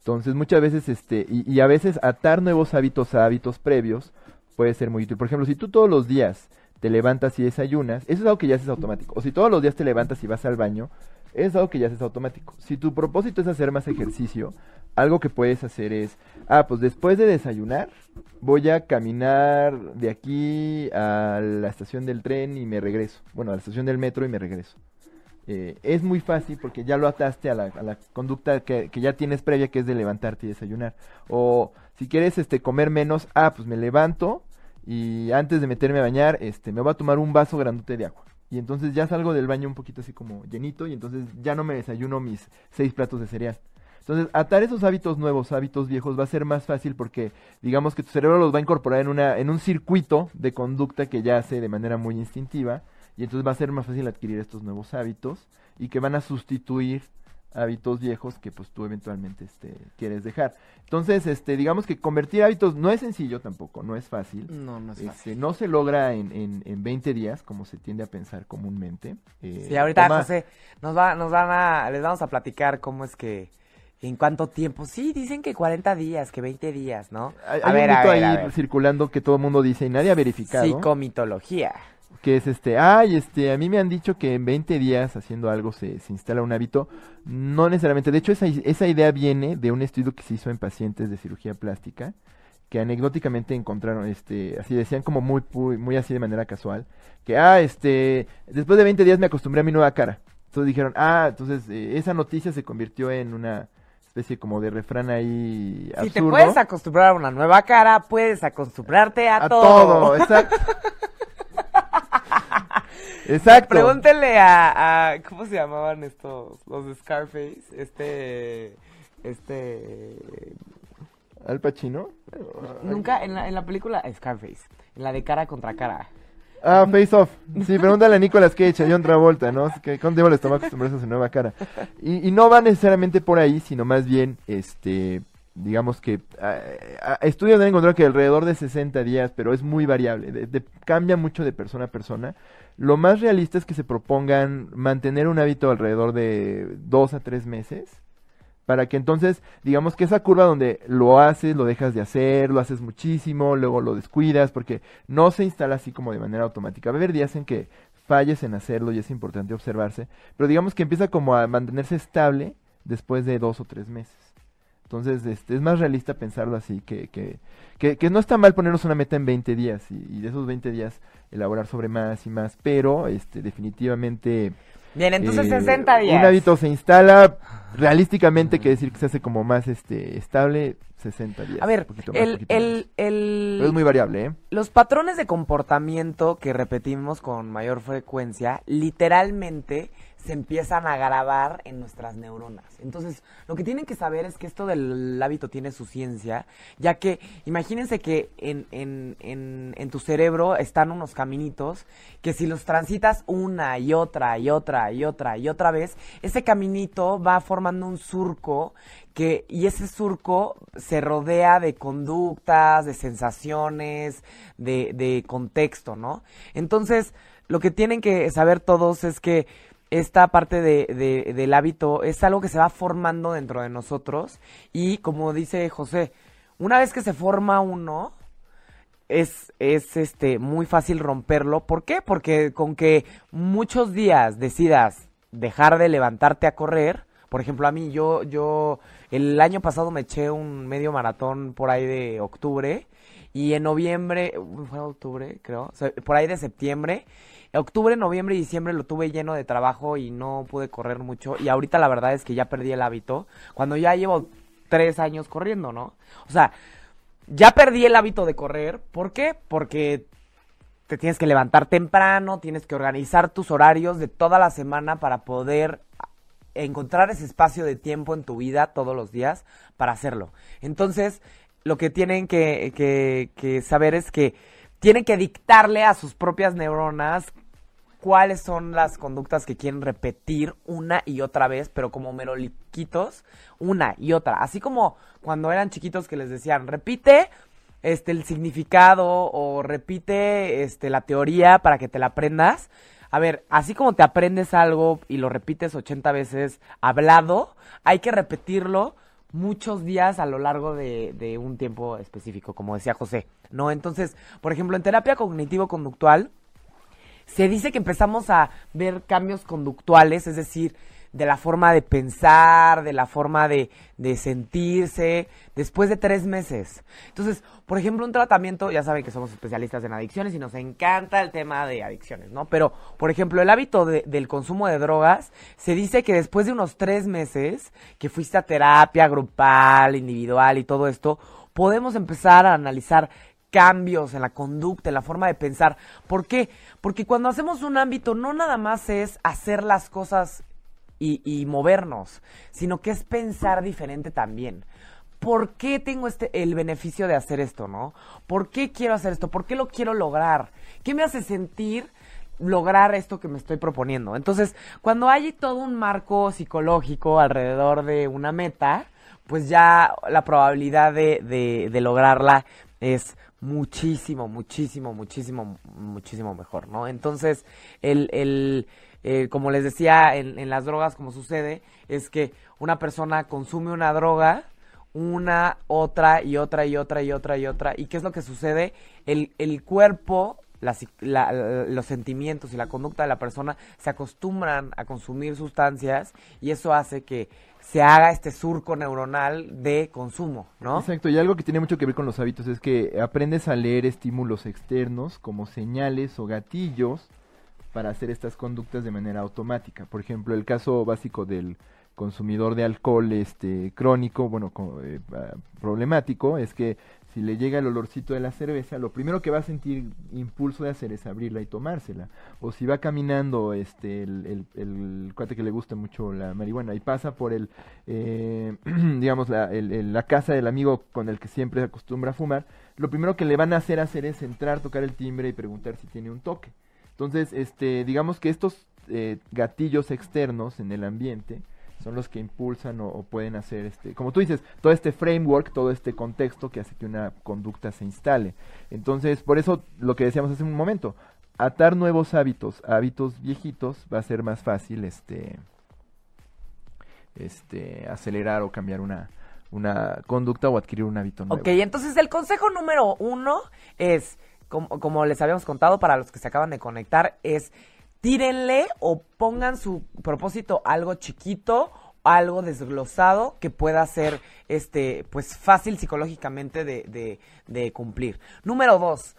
[SPEAKER 3] Entonces, muchas veces, este, y, y a veces atar nuevos hábitos a hábitos previos puede ser muy útil. Por ejemplo, si tú todos los días te levantas y desayunas, eso es algo que ya haces automático. O si todos los días te levantas y vas al baño, es algo que ya haces automático. Si tu propósito es hacer más ejercicio, algo que puedes hacer es, ah, pues después de desayunar, voy a caminar de aquí a la estación del tren y me regreso. Bueno, a la estación del metro y me regreso. Eh, es muy fácil porque ya lo ataste a la, conducta que, que ya tienes previa, que es de levantarte y desayunar. O si quieres este comer menos, ah, pues me levanto y antes de meterme a bañar, este, me voy a tomar un vaso grandote de agua. Y entonces ya salgo del baño un poquito así como llenito y entonces ya no me desayuno mis seis platos de cereal. Entonces, atar esos hábitos nuevos, hábitos viejos, va a ser más fácil porque digamos que tu cerebro los va a incorporar en, una, en un circuito de conducta que ya hace de manera muy instintiva y entonces va a ser más fácil adquirir estos nuevos hábitos y que van a sustituir hábitos viejos que pues tú eventualmente este, quieres dejar. Entonces, este, digamos que convertir hábitos no es sencillo tampoco, no es fácil.
[SPEAKER 2] No, no es fácil.
[SPEAKER 3] Este, no se logra en, en, en 20 días, como se tiende a pensar comúnmente. Eh,
[SPEAKER 2] Sí, ahorita
[SPEAKER 3] toma-
[SPEAKER 2] José nos va, nos van a, les vamos a platicar cómo es que, en cuánto tiempo. Sí, dicen que 40 días, que 20 días, ¿no?
[SPEAKER 3] Hay,
[SPEAKER 2] A
[SPEAKER 3] hay
[SPEAKER 2] ver,
[SPEAKER 3] un
[SPEAKER 2] a
[SPEAKER 3] mito
[SPEAKER 2] ver, a
[SPEAKER 3] ahí
[SPEAKER 2] ver.
[SPEAKER 3] circulando que todo el mundo dice y nadie ha verificado.
[SPEAKER 2] Psicomitología.
[SPEAKER 3] Que es este, ay, este, a mí me han dicho que en 20 días haciendo algo se, se instala un hábito. No necesariamente. De hecho, esa, esa idea viene de un estudio que se hizo en pacientes de cirugía plástica, que anecdóticamente encontraron, este, así decían como muy, muy, muy así de manera casual, que, ah, este, después de 20 días me acostumbré a mi nueva cara. Entonces dijeron, ah, entonces eh, esa noticia se convirtió en una especie como de refrán ahí
[SPEAKER 2] Si te puedes acostumbrar a una nueva cara, puedes acostumbrarte a,
[SPEAKER 3] a
[SPEAKER 2] todo.
[SPEAKER 3] todo, exacto. (laughs) exacto.
[SPEAKER 2] Pregúntenle a, a- ¿Cómo se llamaban estos? Los de Scarface. Este. Este.
[SPEAKER 3] Al Pacino.
[SPEAKER 2] Nunca en la, en la película Scarface. En la de cara contra cara.
[SPEAKER 3] Ah, Face Off. Sí, pregúntale a Nicolas Cage, a John Travolta, ¿no? Que ¿Cuánto tiempo les tomó acostumbrarse a su nueva cara? Y, y no va necesariamente por ahí, sino más bien, este, digamos que ah, ah, estudios han encontrado que alrededor de 60 días, pero es muy variable, de- de- cambia mucho de persona a persona. Lo más realista es que se propongan mantener un hábito alrededor de dos a tres meses para que entonces, digamos que esa curva donde lo haces, lo dejas de hacer, lo haces muchísimo, luego lo descuidas, porque no se instala así como de manera automática. Va a haber días en que falles en hacerlo y es importante observarse, pero digamos que empieza como a mantenerse estable después de dos o tres meses. Entonces, este, es más realista pensarlo así, que, que, que, no está mal ponernos una meta en 20 días y, y de esos 20 días elaborar sobre más y más, pero este, definitivamente...
[SPEAKER 2] Bien, entonces
[SPEAKER 3] Eh,
[SPEAKER 2] 60 días.
[SPEAKER 3] Un hábito se instala realísticamente, que decir que se hace como más este estable, 60 días.
[SPEAKER 2] A ver,
[SPEAKER 3] poquito más,
[SPEAKER 2] el,
[SPEAKER 3] poquito
[SPEAKER 2] el, el,
[SPEAKER 3] Pero es muy variable, ¿eh?
[SPEAKER 2] Los patrones de comportamiento que repetimos con mayor frecuencia, literalmente se empiezan a grabar en nuestras neuronas. Entonces, lo que tienen que saber es que esto del hábito tiene su ciencia, ya que imagínense que en, en, en, tu cerebro están unos caminitos que si los transitas una y otra y otra y otra y otra vez, ese caminito va formando un surco que y ese surco se rodea de conductas, de sensaciones, de, de contexto, ¿no? Entonces, lo que tienen que saber todos es que esta parte de, de- del hábito es algo que se va formando dentro de nosotros y como dice José, una vez que se forma uno, es, es este muy fácil romperlo. ¿Por qué? Porque con que muchos días decidas dejar de levantarte a correr, por ejemplo, a mí, yo, yo, el año pasado me eché un medio maratón por ahí de octubre y en noviembre, fue octubre, creo, por ahí de septiembre, octubre, noviembre y diciembre lo tuve lleno de trabajo y no pude correr mucho y ahorita la verdad es que ya perdí el hábito cuando ya llevo tres años corriendo, ¿no? O sea, ya perdí el hábito de correr. ¿Por qué? Porque te tienes que levantar temprano, tienes que organizar tus horarios de toda la semana para poder encontrar ese espacio de tiempo en tu vida todos los días para hacerlo. Entonces, lo que tienen que, que- saber es que tienen que dictarle a sus propias neuronas cuáles son las conductas que quieren repetir una y otra vez, pero como meroliquitos, una y otra. Así como cuando eran chiquitos que les decían, repite este el significado o repite este la teoría para que te la aprendas. A ver, así como te aprendes algo y lo repites 80 veces hablado, hay que repetirlo muchos días a lo largo de, un tiempo específico, como decía José. ¿No? Entonces, por ejemplo, en terapia cognitivo-conductual, se dice que empezamos a ver cambios conductuales, es decir, de la forma de pensar, de la forma de, de sentirse, después de tres meses. Entonces, por ejemplo, un tratamiento, ya saben que somos especialistas en adicciones y nos encanta el tema de adicciones, ¿no? Pero, por ejemplo, el hábito de- del consumo de drogas, se dice que después de unos tres meses que fuiste a terapia grupal, individual y todo esto, podemos empezar a analizar cambios en la conducta, en la forma de pensar. ¿Por qué? Porque cuando hacemos un ámbito no nada más es hacer las cosas y, movernos, sino que es pensar diferente también. ¿Por qué tengo este el beneficio de hacer esto, no? ¿Por qué quiero hacer esto? ¿Por qué lo quiero lograr? ¿Qué me hace sentir lograr esto que me estoy proponiendo? Entonces, cuando hay todo un marco psicológico alrededor de una meta, pues ya la probabilidad de, de, de lograrla es muchísimo, muchísimo, muchísimo, muchísimo mejor, ¿no? Entonces, el, el, eh, como les decía, en, las drogas, como sucede, es que una persona consume una droga, una, otra y otra y otra y otra y otra. ¿Y qué es lo que sucede? El, el cuerpo, la- la- los sentimientos y la conducta de la persona se acostumbran a consumir sustancias y eso hace que se haga este surco neuronal de consumo, ¿no?
[SPEAKER 3] Exacto, y algo que tiene mucho que ver con los hábitos es que aprendes a leer estímulos externos como señales o gatillos para hacer estas conductas de manera automática. Por ejemplo, el caso básico del consumidor de alcohol este crónico, bueno, eh, problemático, es que si le llega el olorcito de la cerveza, lo primero que va a sentir impulso de hacer es abrirla y tomársela. O si va caminando este el, el, cuate que le gusta mucho la marihuana y pasa por el, eh, (clears throat) digamos, la, la casa del amigo con el que siempre acostumbra a fumar, lo primero que le van a hacer hacer es entrar, tocar el timbre y preguntar si tiene un toque. Entonces, este, digamos que estos eh, gatillos externos en el ambiente, son los que impulsan o, pueden hacer, este, como tú dices, todo este framework, todo este contexto que hace que una conducta se instale. Entonces, por eso lo que decíamos hace un momento, atar nuevos hábitos hábitos viejitos va a ser más fácil, este, este, acelerar o cambiar una, una conducta o adquirir un hábito nuevo.
[SPEAKER 2] Ok, entonces el consejo número uno es, como, como les habíamos contado para los que se acaban de conectar, es tírenle o pongan su propósito algo chiquito algo desglosado que pueda ser este pues fácil psicológicamente de, de, cumplir. Número dos,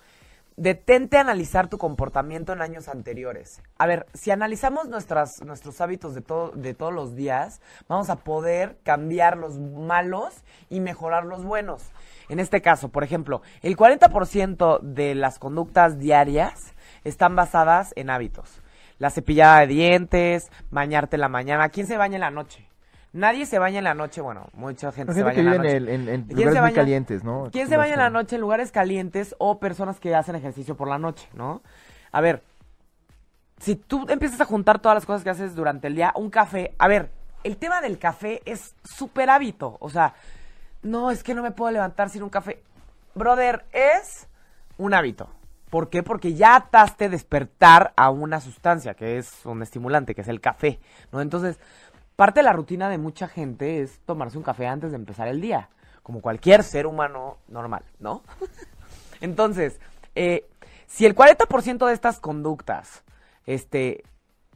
[SPEAKER 2] detente a analizar tu comportamiento en años anteriores. A ver, si analizamos nuestros hábitos de, todo, de todos los días, vamos a poder cambiar los malos y mejorar los buenos. En este caso, por ejemplo, el 40% de las conductas diarias están basadas en hábitos la cepillada de dientes, bañarte en la mañana. ¿Quién se baña en la noche? Nadie se baña en la noche, bueno, mucha gente, se baña en la noche.
[SPEAKER 3] En, lugares muy calientes, ¿no?
[SPEAKER 2] ¿Quién se baña en la noche en lugares calientes o personas que hacen ejercicio por la noche, ¿no? A ver, si tú empiezas a juntar todas las cosas que haces durante el día, un café, a ver, el tema del café es súper hábito, o sea, no, es que no me puedo levantar sin un café. Brother, es un hábito. ¿Por qué? Porque ya ataste despertar a una sustancia que es un estimulante, que es el café, ¿no? Entonces, parte de la rutina de mucha gente es tomarse un café antes de empezar el día, como cualquier ser humano normal, ¿no? (laughs) Entonces, eh, si el 40% de estas conductas, este,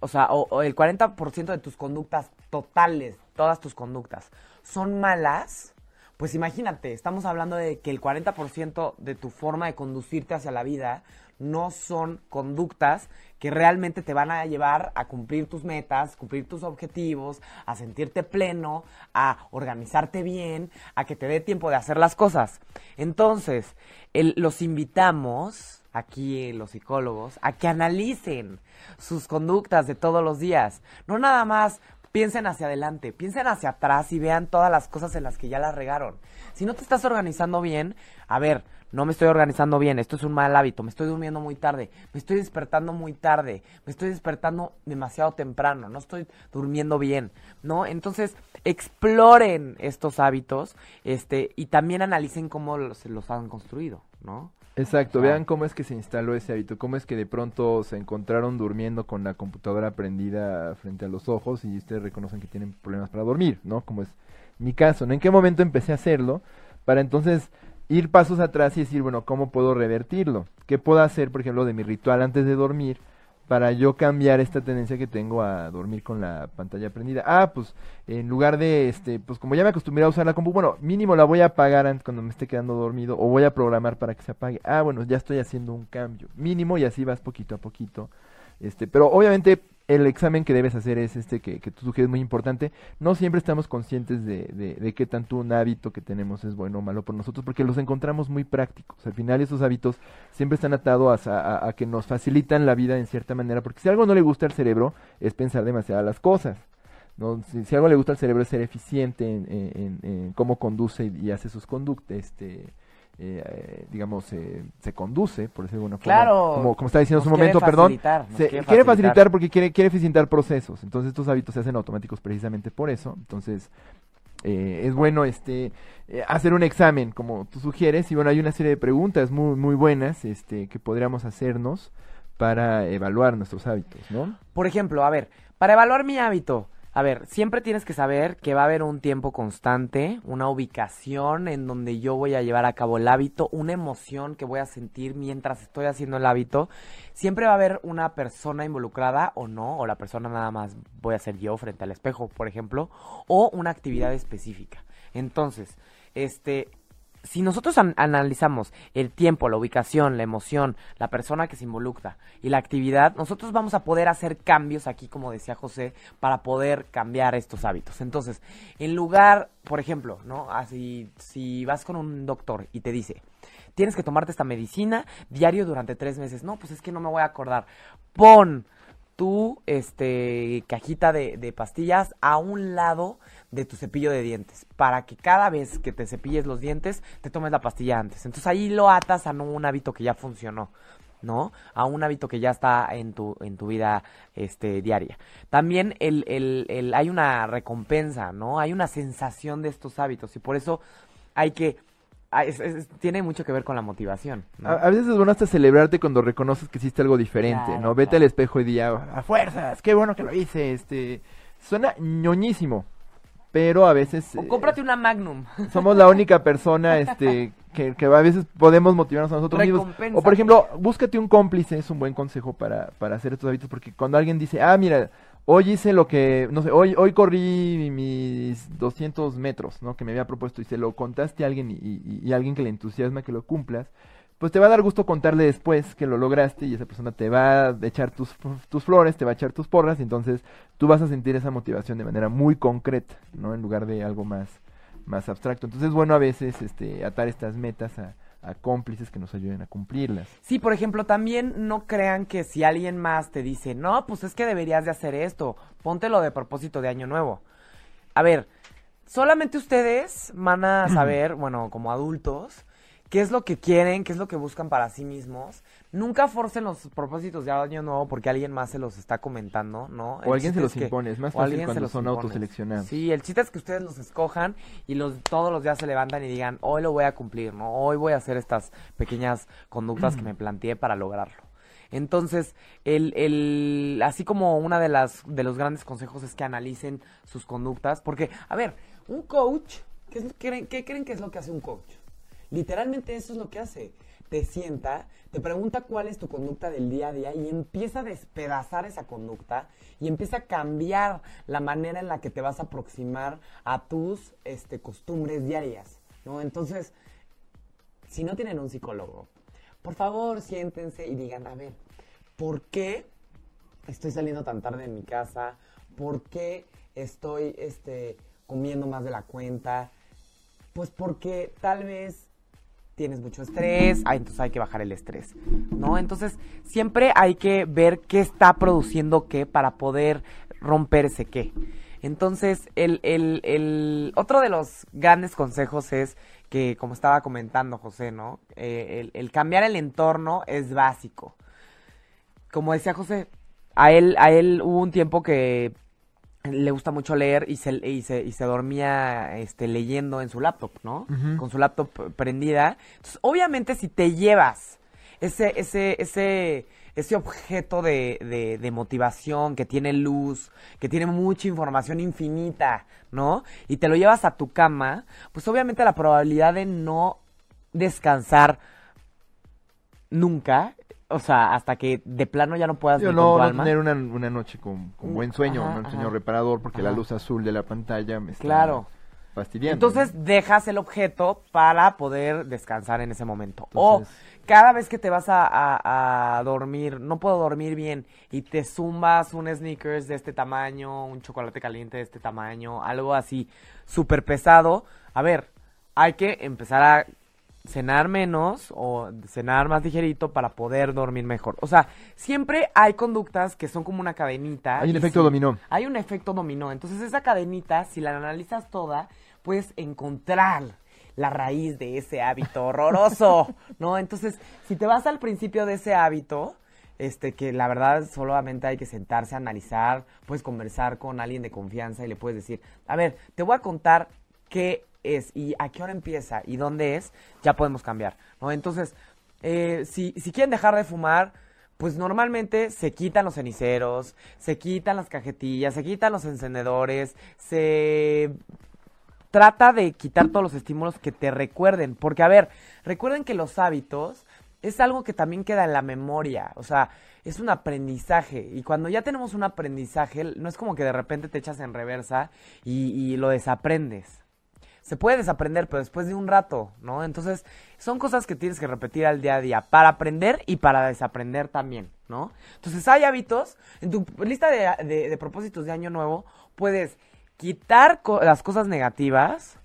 [SPEAKER 2] o sea, o el 40% de tus conductas totales, todas tus conductas, son malas, pues imagínate, estamos hablando de que el 40% de tu forma de conducirte hacia la vida no son conductas que realmente te van a llevar a cumplir tus metas, cumplir tus objetivos, a sentirte pleno, a organizarte bien, a que te dé tiempo de hacer las cosas. Entonces, los invitamos aquí los psicólogos a que analicen sus conductas de todos los días. No nada más piensen hacia adelante, piensen hacia atrás y vean todas las cosas en las que ya las regaron. Si no te estás organizando bien, a ver, no me estoy organizando bien, esto es un mal hábito, me estoy durmiendo muy tarde, me estoy despertando muy tarde, me estoy despertando demasiado temprano, no estoy durmiendo bien, ¿no? Entonces, exploren estos hábitos, este, y también analicen cómo los, los han construido, ¿no?
[SPEAKER 3] Exacto, vean cómo es que se instaló ese hábito, cómo es que de pronto se encontraron durmiendo con la computadora prendida frente a los ojos y ustedes reconocen que tienen problemas para dormir, ¿no? Como es mi caso, ¿no? ¿En qué momento empecé a hacerlo? Para entonces ir pasos atrás y decir, bueno, ¿cómo puedo revertirlo? ¿Qué puedo hacer, por ejemplo, de mi ritual antes de dormir? Para yo cambiar esta tendencia que tengo a dormir con la pantalla prendida. Ah, pues en lugar de, este, pues como ya me acostumbré a usar la compu, bueno, mínimo la voy a apagar antes cuando me esté quedando dormido o voy a programar para que se apague. Ah, bueno, ya estoy haciendo un cambio. Mínimo y así vas poquito a poquito. Este, pero obviamente el examen que debes hacer es este que, que tú sugieres muy importante. No siempre estamos conscientes de, de, de, qué tanto un hábito que tenemos es bueno o malo por nosotros, porque los encontramos muy prácticos. Al final esos hábitos siempre están atados a, a, que nos facilitan la vida en cierta manera, porque si algo no le gusta al cerebro es pensar demasiado las cosas. ¿no? Si, algo le gusta al cerebro es ser eficiente en, cómo conduce y, y hace sus conductas. Este, eh, digamos, se conduce, por decirlo de alguna
[SPEAKER 2] forma.
[SPEAKER 3] Como, como está diciendo en su momento, perdón. quiere, facilitar. porque quiere, quiere eficientar procesos. Entonces estos hábitos se hacen automáticos precisamente por eso. Entonces eh, es bueno este eh, hacer un examen, como tú sugieres. Y bueno, hay una serie de preguntas muy, muy buenas este, que podríamos hacernos para evaluar nuestros hábitos, ¿no?
[SPEAKER 2] Por ejemplo, a ver, para evaluar mi hábito, a ver, siempre tienes que saber que va a haber un tiempo constante, una ubicación en donde yo voy a llevar a cabo el hábito, una emoción que voy a sentir mientras estoy haciendo el hábito. Siempre va a haber una persona involucrada o no, o la persona nada más voy a ser yo frente al espejo, por ejemplo, o una actividad específica. Entonces, este, si nosotros an- analizamos el tiempo, la ubicación, la emoción, la persona que se involucra y la actividad, nosotros vamos a poder hacer cambios aquí, como decía José, para poder cambiar estos hábitos. Entonces, en lugar, por ejemplo, ¿no? Así, si vas con un doctor y te dice, tienes que tomarte esta medicina diario durante tres meses. No, pues es que no me voy a acordar. Pon tu este cajita de pastillas a un lado de tu cepillo de dientes para que cada vez que te cepilles los dientes te tomes la pastilla antes. Entonces ahí lo atas a no un hábito que ya funcionó. ¿no? A un hábito que ya está en tu, en tu vida este, diaria. También el, el, el, hay una recompensa, ¿no? Hay una sensación de estos hábitos y por eso hay que... ah, es- es- tiene mucho que ver con la motivación. ¿no?
[SPEAKER 3] A, a veces es bueno hasta celebrarte cuando reconoces que hiciste algo diferente,
[SPEAKER 2] Claro,
[SPEAKER 3] ¿no? Vete
[SPEAKER 2] claro.
[SPEAKER 3] al espejo y di, "Ah, a fuerzas, qué bueno que lo hice, este... Suena ñoñísimo, pero a veces...
[SPEAKER 2] o
[SPEAKER 3] eh,
[SPEAKER 2] cómprate una Magnum.
[SPEAKER 3] somos la única persona (laughs) este que, que a veces podemos motivarnos a nosotros mismos. O por ejemplo, búscate un cómplice, es un buen consejo para, para hacer estos hábitos, porque cuando alguien dice, ah, mira, hoy hice lo que, no sé, hoy, hoy corrí mis 200 metros, ¿no? Que me había propuesto y se lo contaste a alguien y, y, y alguien que le entusiasma que lo cumplas, pues te va a dar gusto contarle después que lo lograste y esa persona te va a echar tus, tus flores, te va a echar tus porras y entonces tú vas a sentir esa motivación de manera muy concreta, ¿no? En lugar de algo más, más abstracto. Entonces es bueno a veces este, atar estas metas a, a cómplices que nos ayuden a cumplirlas.
[SPEAKER 2] Sí, por ejemplo, también no crean que si alguien más te dice, no, pues es que deberías de hacer esto, póntelo de propósito de año nuevo. A ver, solamente ustedes van a saber, (clears throat) bueno, como adultos, qué es lo que quieren, qué es lo que buscan para sí mismos. Nunca forcen los propósitos de año nuevo porque alguien más se los está comentando, ¿no? El
[SPEAKER 3] O alguien se los
[SPEAKER 2] es que-
[SPEAKER 3] impone, es más fácil cuando son
[SPEAKER 2] impone.
[SPEAKER 3] autoseleccionados.
[SPEAKER 2] Sí, el chiste es que ustedes los escojan y los todos los días se levantan y digan, hoy lo voy a cumplir, ¿no? Hoy voy a hacer estas pequeñas conductas que me planteé para lograrlo. Entonces, el, el, así como una de las de los grandes consejos es que analicen sus conductas, porque, a ver, un coach, ¿qué, es lo- creen, qué creen que es lo que hace un coach? Literalmente eso es lo que hace. Te sienta, te pregunta cuál es tu conducta del día a día y empieza a despedazar esa conducta y empieza a cambiar la manera en la que te vas a aproximar a tus este, costumbres diarias, ¿no? Entonces, si no tienen un psicólogo, por favor siéntense y digan, a ver, ¿por qué estoy saliendo tan tarde en mi casa? ¿Por qué estoy este, comiendo más de la cuenta? Pues porque tal vez tienes mucho estrés, entonces hay que bajar el estrés, ¿no? Entonces siempre hay que ver qué está produciendo qué para poder romper ese qué. Entonces, el, el, el otro de los grandes consejos es que, como estaba comentando José, ¿no? Eh, el, el cambiar el entorno es básico. Como decía José, a él, a él hubo un tiempo que le gusta mucho leer y se, y se, y se dormía este, leyendo en su laptop, ¿no? Con su laptop prendida. Entonces, obviamente, si te llevas ese, ese, ese, ese objeto de, de, de motivación que tiene luz, que tiene mucha información infinita, ¿no? Y te lo llevas a tu cama, pues obviamente la probabilidad de no descansar nunca, o sea, hasta que de plano ya no puedas
[SPEAKER 3] Yo no, no tener una, una noche con, con
[SPEAKER 2] Mm,
[SPEAKER 3] buen sueño,
[SPEAKER 2] ajá,
[SPEAKER 3] un sueño reparador, porque la luz azul de la pantalla me está
[SPEAKER 2] Claro.
[SPEAKER 3] fastidiando.
[SPEAKER 2] Entonces
[SPEAKER 3] ¿no?
[SPEAKER 2] dejas el objeto para poder descansar en ese momento.
[SPEAKER 3] Entonces-
[SPEAKER 2] o cada vez que te vas a, a- a dormir, no puedo dormir bien, y te zumbas un sneakers de este tamaño, un chocolate caliente de este tamaño, algo así súper pesado. A ver, hay que empezar a cenar menos o cenar más ligerito para poder dormir mejor. O sea, siempre hay conductas que son como una cadenita.
[SPEAKER 3] Hay un efecto dominó.
[SPEAKER 2] hay un efecto dominó. Entonces esa cadenita, si la analizas toda, puedes encontrar la raíz de ese hábito horroroso, (laughs) ¿no? Entonces, si te vas al principio de ese hábito, este, que la verdad solamente hay que sentarse a analizar, puedes conversar con alguien de confianza y le puedes decir, a ver, te voy a contar qué es y a qué hora empieza y dónde es, ya podemos cambiar, ¿no? Entonces, eh, si, si quieren dejar de fumar, pues normalmente se quitan los ceniceros, se quitan las cajetillas, se quitan los encendedores, se trata de quitar todos los estímulos que te recuerden, porque a ver, recuerden que los hábitos es algo que también queda en la memoria, o sea, es un aprendizaje y cuando ya tenemos un aprendizaje, no es como que de repente te echas en reversa y, y lo desaprendes. Se puede desaprender, pero después de un rato, ¿no? Entonces, son cosas que tienes que repetir al día a día para aprender y para desaprender también, ¿no? Entonces, hay hábitos, en tu lista de, de propósitos de año nuevo, puedes quitar las cosas negativas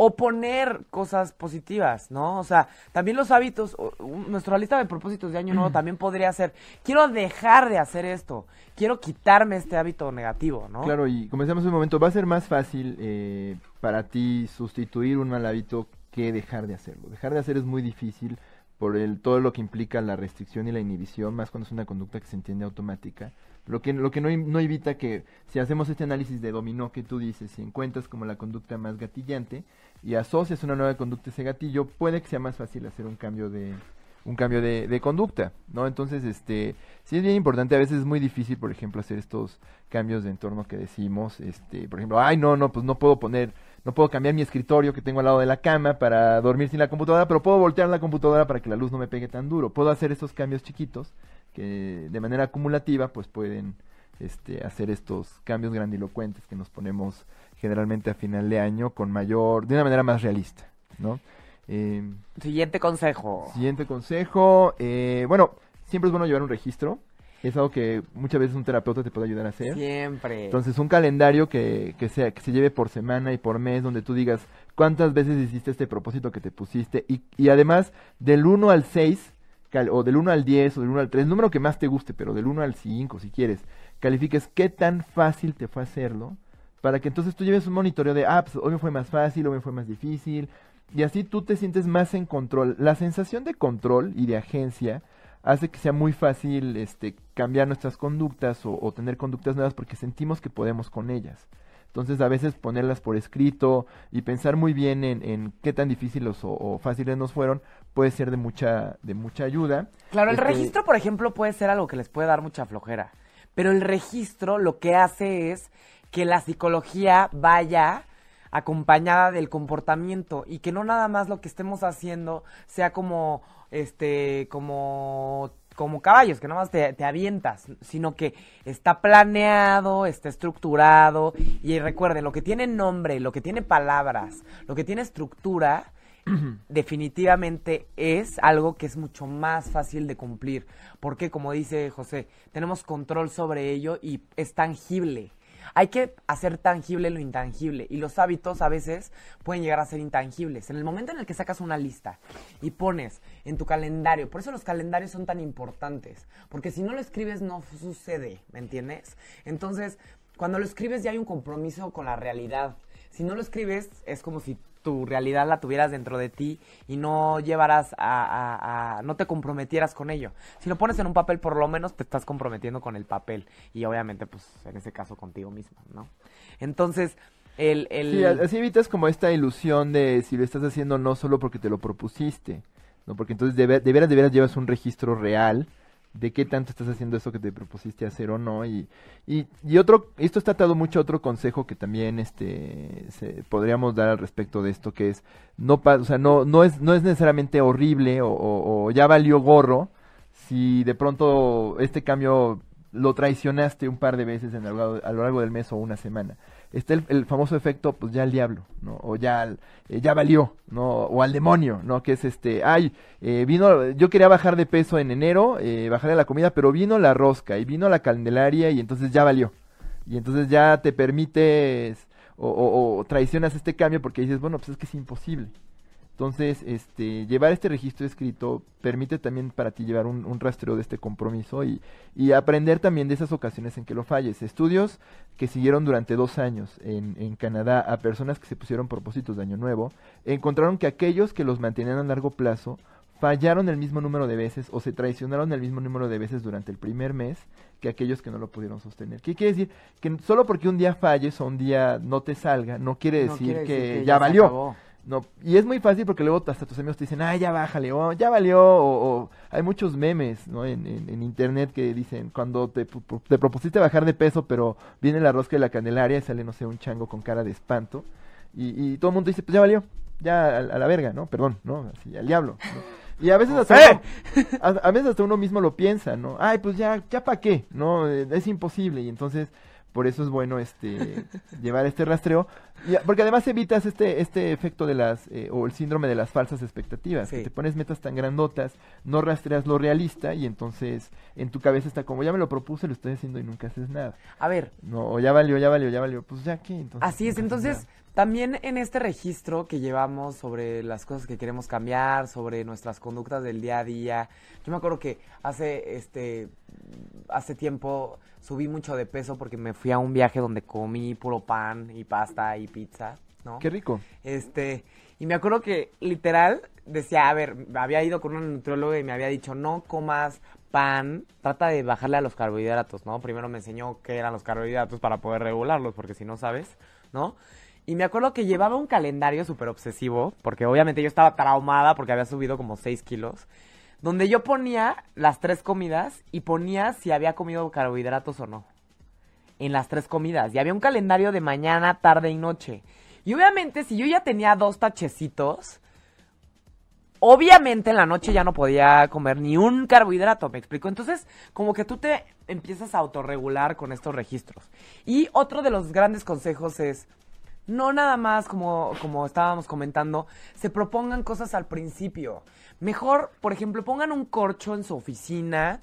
[SPEAKER 2] o poner cosas positivas, ¿no? O sea, también los hábitos, nuestra lista de propósitos de año nuevo también podría ser, quiero dejar de hacer esto, quiero quitarme este hábito negativo, ¿no?
[SPEAKER 3] Claro, y como decíamos un momento, va a ser más fácil eh, para ti sustituir un mal hábito que dejar de hacerlo. Dejar de hacer es muy difícil por el, todo lo que implica la restricción y la inhibición, más cuando es una conducta que se entiende automática. Lo que, lo que no, no evita que si hacemos este análisis de dominó que tú dices, si encuentras como la conducta más gatillante y asocias una nueva conducta a ese gatillo, puede que sea más fácil hacer un cambio de, un cambio de, conducta, ¿no? Entonces, este, sí es bien importante, a veces es muy difícil, por ejemplo, hacer estos cambios de entorno que decimos, este, por ejemplo, ay, no, no, pues no puedo poner, no puedo cambiar mi escritorio que tengo al lado de la cama para dormir sin la computadora, pero puedo voltear la computadora para que la luz no me pegue tan duro. Puedo hacer estos cambios chiquitos que de manera acumulativa pues pueden este, hacer estos cambios grandilocuentes que nos ponemos generalmente a final de año con mayor, de una manera más realista, ¿no?
[SPEAKER 2] Eh, siguiente consejo.
[SPEAKER 3] Siguiente consejo, eh, bueno, siempre es bueno llevar un registro, es algo que muchas veces un terapeuta te puede ayudar a hacer.
[SPEAKER 2] Siempre.
[SPEAKER 3] Entonces, un calendario que, que, sea, que se lleve por semana y por mes, donde tú digas cuántas veces hiciste este propósito que te pusiste y, y además del 1 al 6 o del 1 al 10 o del 1 al 3, el número que más te guste, pero del 1 al 5 si quieres, califiques qué tan fácil te fue hacerlo, para que entonces tú lleves un monitoreo de, ah, pues hoy me fue más fácil, hoy me fue más difícil, y así tú te sientes más en control. La sensación de control y de agencia hace que sea muy fácil este, cambiar nuestras conductas o, o tener conductas nuevas porque sentimos que podemos con ellas. Entonces a veces ponerlas por escrito y pensar muy bien en, en qué tan difíciles o, fáciles nos fueron puede ser de mucha, de mucha ayuda.
[SPEAKER 2] Claro, el este registro, por ejemplo, puede ser algo que les puede dar mucha flojera. Pero el registro lo que hace es que la psicología vaya acompañada del comportamiento y que no nada más lo que estemos haciendo sea como este como como caballos, que nada más te, avientas, sino que está planeado, está estructurado. Y recuerden, lo que tiene nombre, lo que tiene palabras, lo que tiene estructura, (clears throat) definitivamente es algo que es mucho más fácil de cumplir. Porque, como dice José, tenemos control sobre ello y es tangible. Hay que hacer tangible lo intangible y los hábitos a veces pueden llegar a ser intangibles. En el momento en el que sacas una lista y pones en tu calendario, por eso los calendarios son tan importantes, porque si no lo escribes no sucede, ¿me entiendes? Entonces, cuando lo escribes ya hay un compromiso con la realidad. Si no lo escribes es como si tu realidad la tuvieras dentro de ti y no llevaras a, no te comprometieras con ello. Si lo pones en un papel, por lo menos te estás comprometiendo con el papel y obviamente, pues, en ese caso contigo mismo, ¿no? Entonces, el... el...
[SPEAKER 3] Sí, así evitas como esta ilusión de si lo estás haciendo no solo porque te lo propusiste, ¿no? Porque entonces de, de veras, de veras llevas un registro real de qué tanto estás haciendo eso que te propusiste hacer o no y, y, y otro esto está atado mucho otro consejo que también este se, podríamos dar al respecto de esto que es no o sea no no es no es necesariamente horrible o, o ya valió gorro si de pronto este cambio lo traicionaste un par de veces en a lo largo del mes o una semana está el, famoso efecto, pues ya al diablo, ¿no? O ya, eh, ya valió, ¿no? O al demonio, ¿no? Que es este, ay, eh, vino, yo quería bajar de peso en enero, eh, bajarle la comida, pero vino la rosca y vino la candelaria y entonces ya valió. Y entonces ya te permites o, o traicionas este cambio porque dices, bueno, pues es que es imposible. Entonces, este, llevar este registro escrito permite también para ti llevar un, un rastreo de este compromiso y, y, aprender también de esas ocasiones en que lo falles. Estudios que siguieron durante dos años en, en, Canadá a personas que se pusieron propósitos de año nuevo, encontraron que aquellos que los mantenían a largo plazo fallaron el mismo número de veces o se traicionaron el mismo número de veces durante el primer mes que aquellos que no lo pudieron sostener. ¿Qué quiere decir? Que solo porque un día falles o un día no te salga, no quiere decir, que, ya, valió. No, y es muy fácil porque luego hasta tus amigos te dicen, ah, ya bájale, o ya valió, o, hay muchos memes, ¿no? En, en, internet que dicen, cuando te, te, propusiste bajar de peso, pero viene la rosca de la candelaria y sale, no sé, un chango con cara de espanto, y, y todo el mundo dice, pues ya valió, ya a, la verga, ¿no? Perdón, ¿no? Así, al diablo. Y a veces hasta uno, a, veces hasta uno mismo lo piensa, ¿no? Ay, pues ya, ya para qué, ¿no? Es imposible. Y entonces por eso es bueno este (laughs) llevar este rastreo, y- porque además evitas este este efecto de las eh, o el síndrome de las falsas expectativas, que te pones metas tan grandotas, no rastreas lo realista y entonces en tu cabeza está como ya me lo propuse, lo estoy haciendo y nunca haces nada.
[SPEAKER 2] A ver,
[SPEAKER 3] No, o ya valió, ya valió, ya valió, pues ya qué, entonces.
[SPEAKER 2] Así es, entonces también en este registro que llevamos sobre las cosas que queremos cambiar, sobre nuestras conductas del día a día, yo me acuerdo que hace este hace tiempo subí mucho de peso porque me fui a un viaje donde comí puro pan y pasta y pizza, ¿no?
[SPEAKER 3] Qué rico.
[SPEAKER 2] Este, y me acuerdo que literal decía, a ver, había ido con una nutrióloga y me había dicho, no comas pan, trata de bajarle a los carbohidratos, ¿no? Primero me enseñó qué eran los carbohidratos para poder regularlos, porque si no sabes, ¿no? Y me acuerdo que llevaba un calendario súper obsesivo, porque obviamente yo estaba traumada porque había subido como 6 kilos, donde yo ponía las tres comidas y ponía si había comido carbohidratos o no en las tres comidas. Y había un calendario de mañana, tarde y noche. Y obviamente, si yo ya tenía dos tachecitos, obviamente en la noche ya no podía comer ni un carbohidrato, ¿me explico? Entonces, como que tú te empiezas a autorregular con estos registros. Y otro de los grandes consejos es, no nada más como, como estábamos comentando, se propongan cosas al principio. Mejor, por ejemplo, pongan un corcho en su oficina,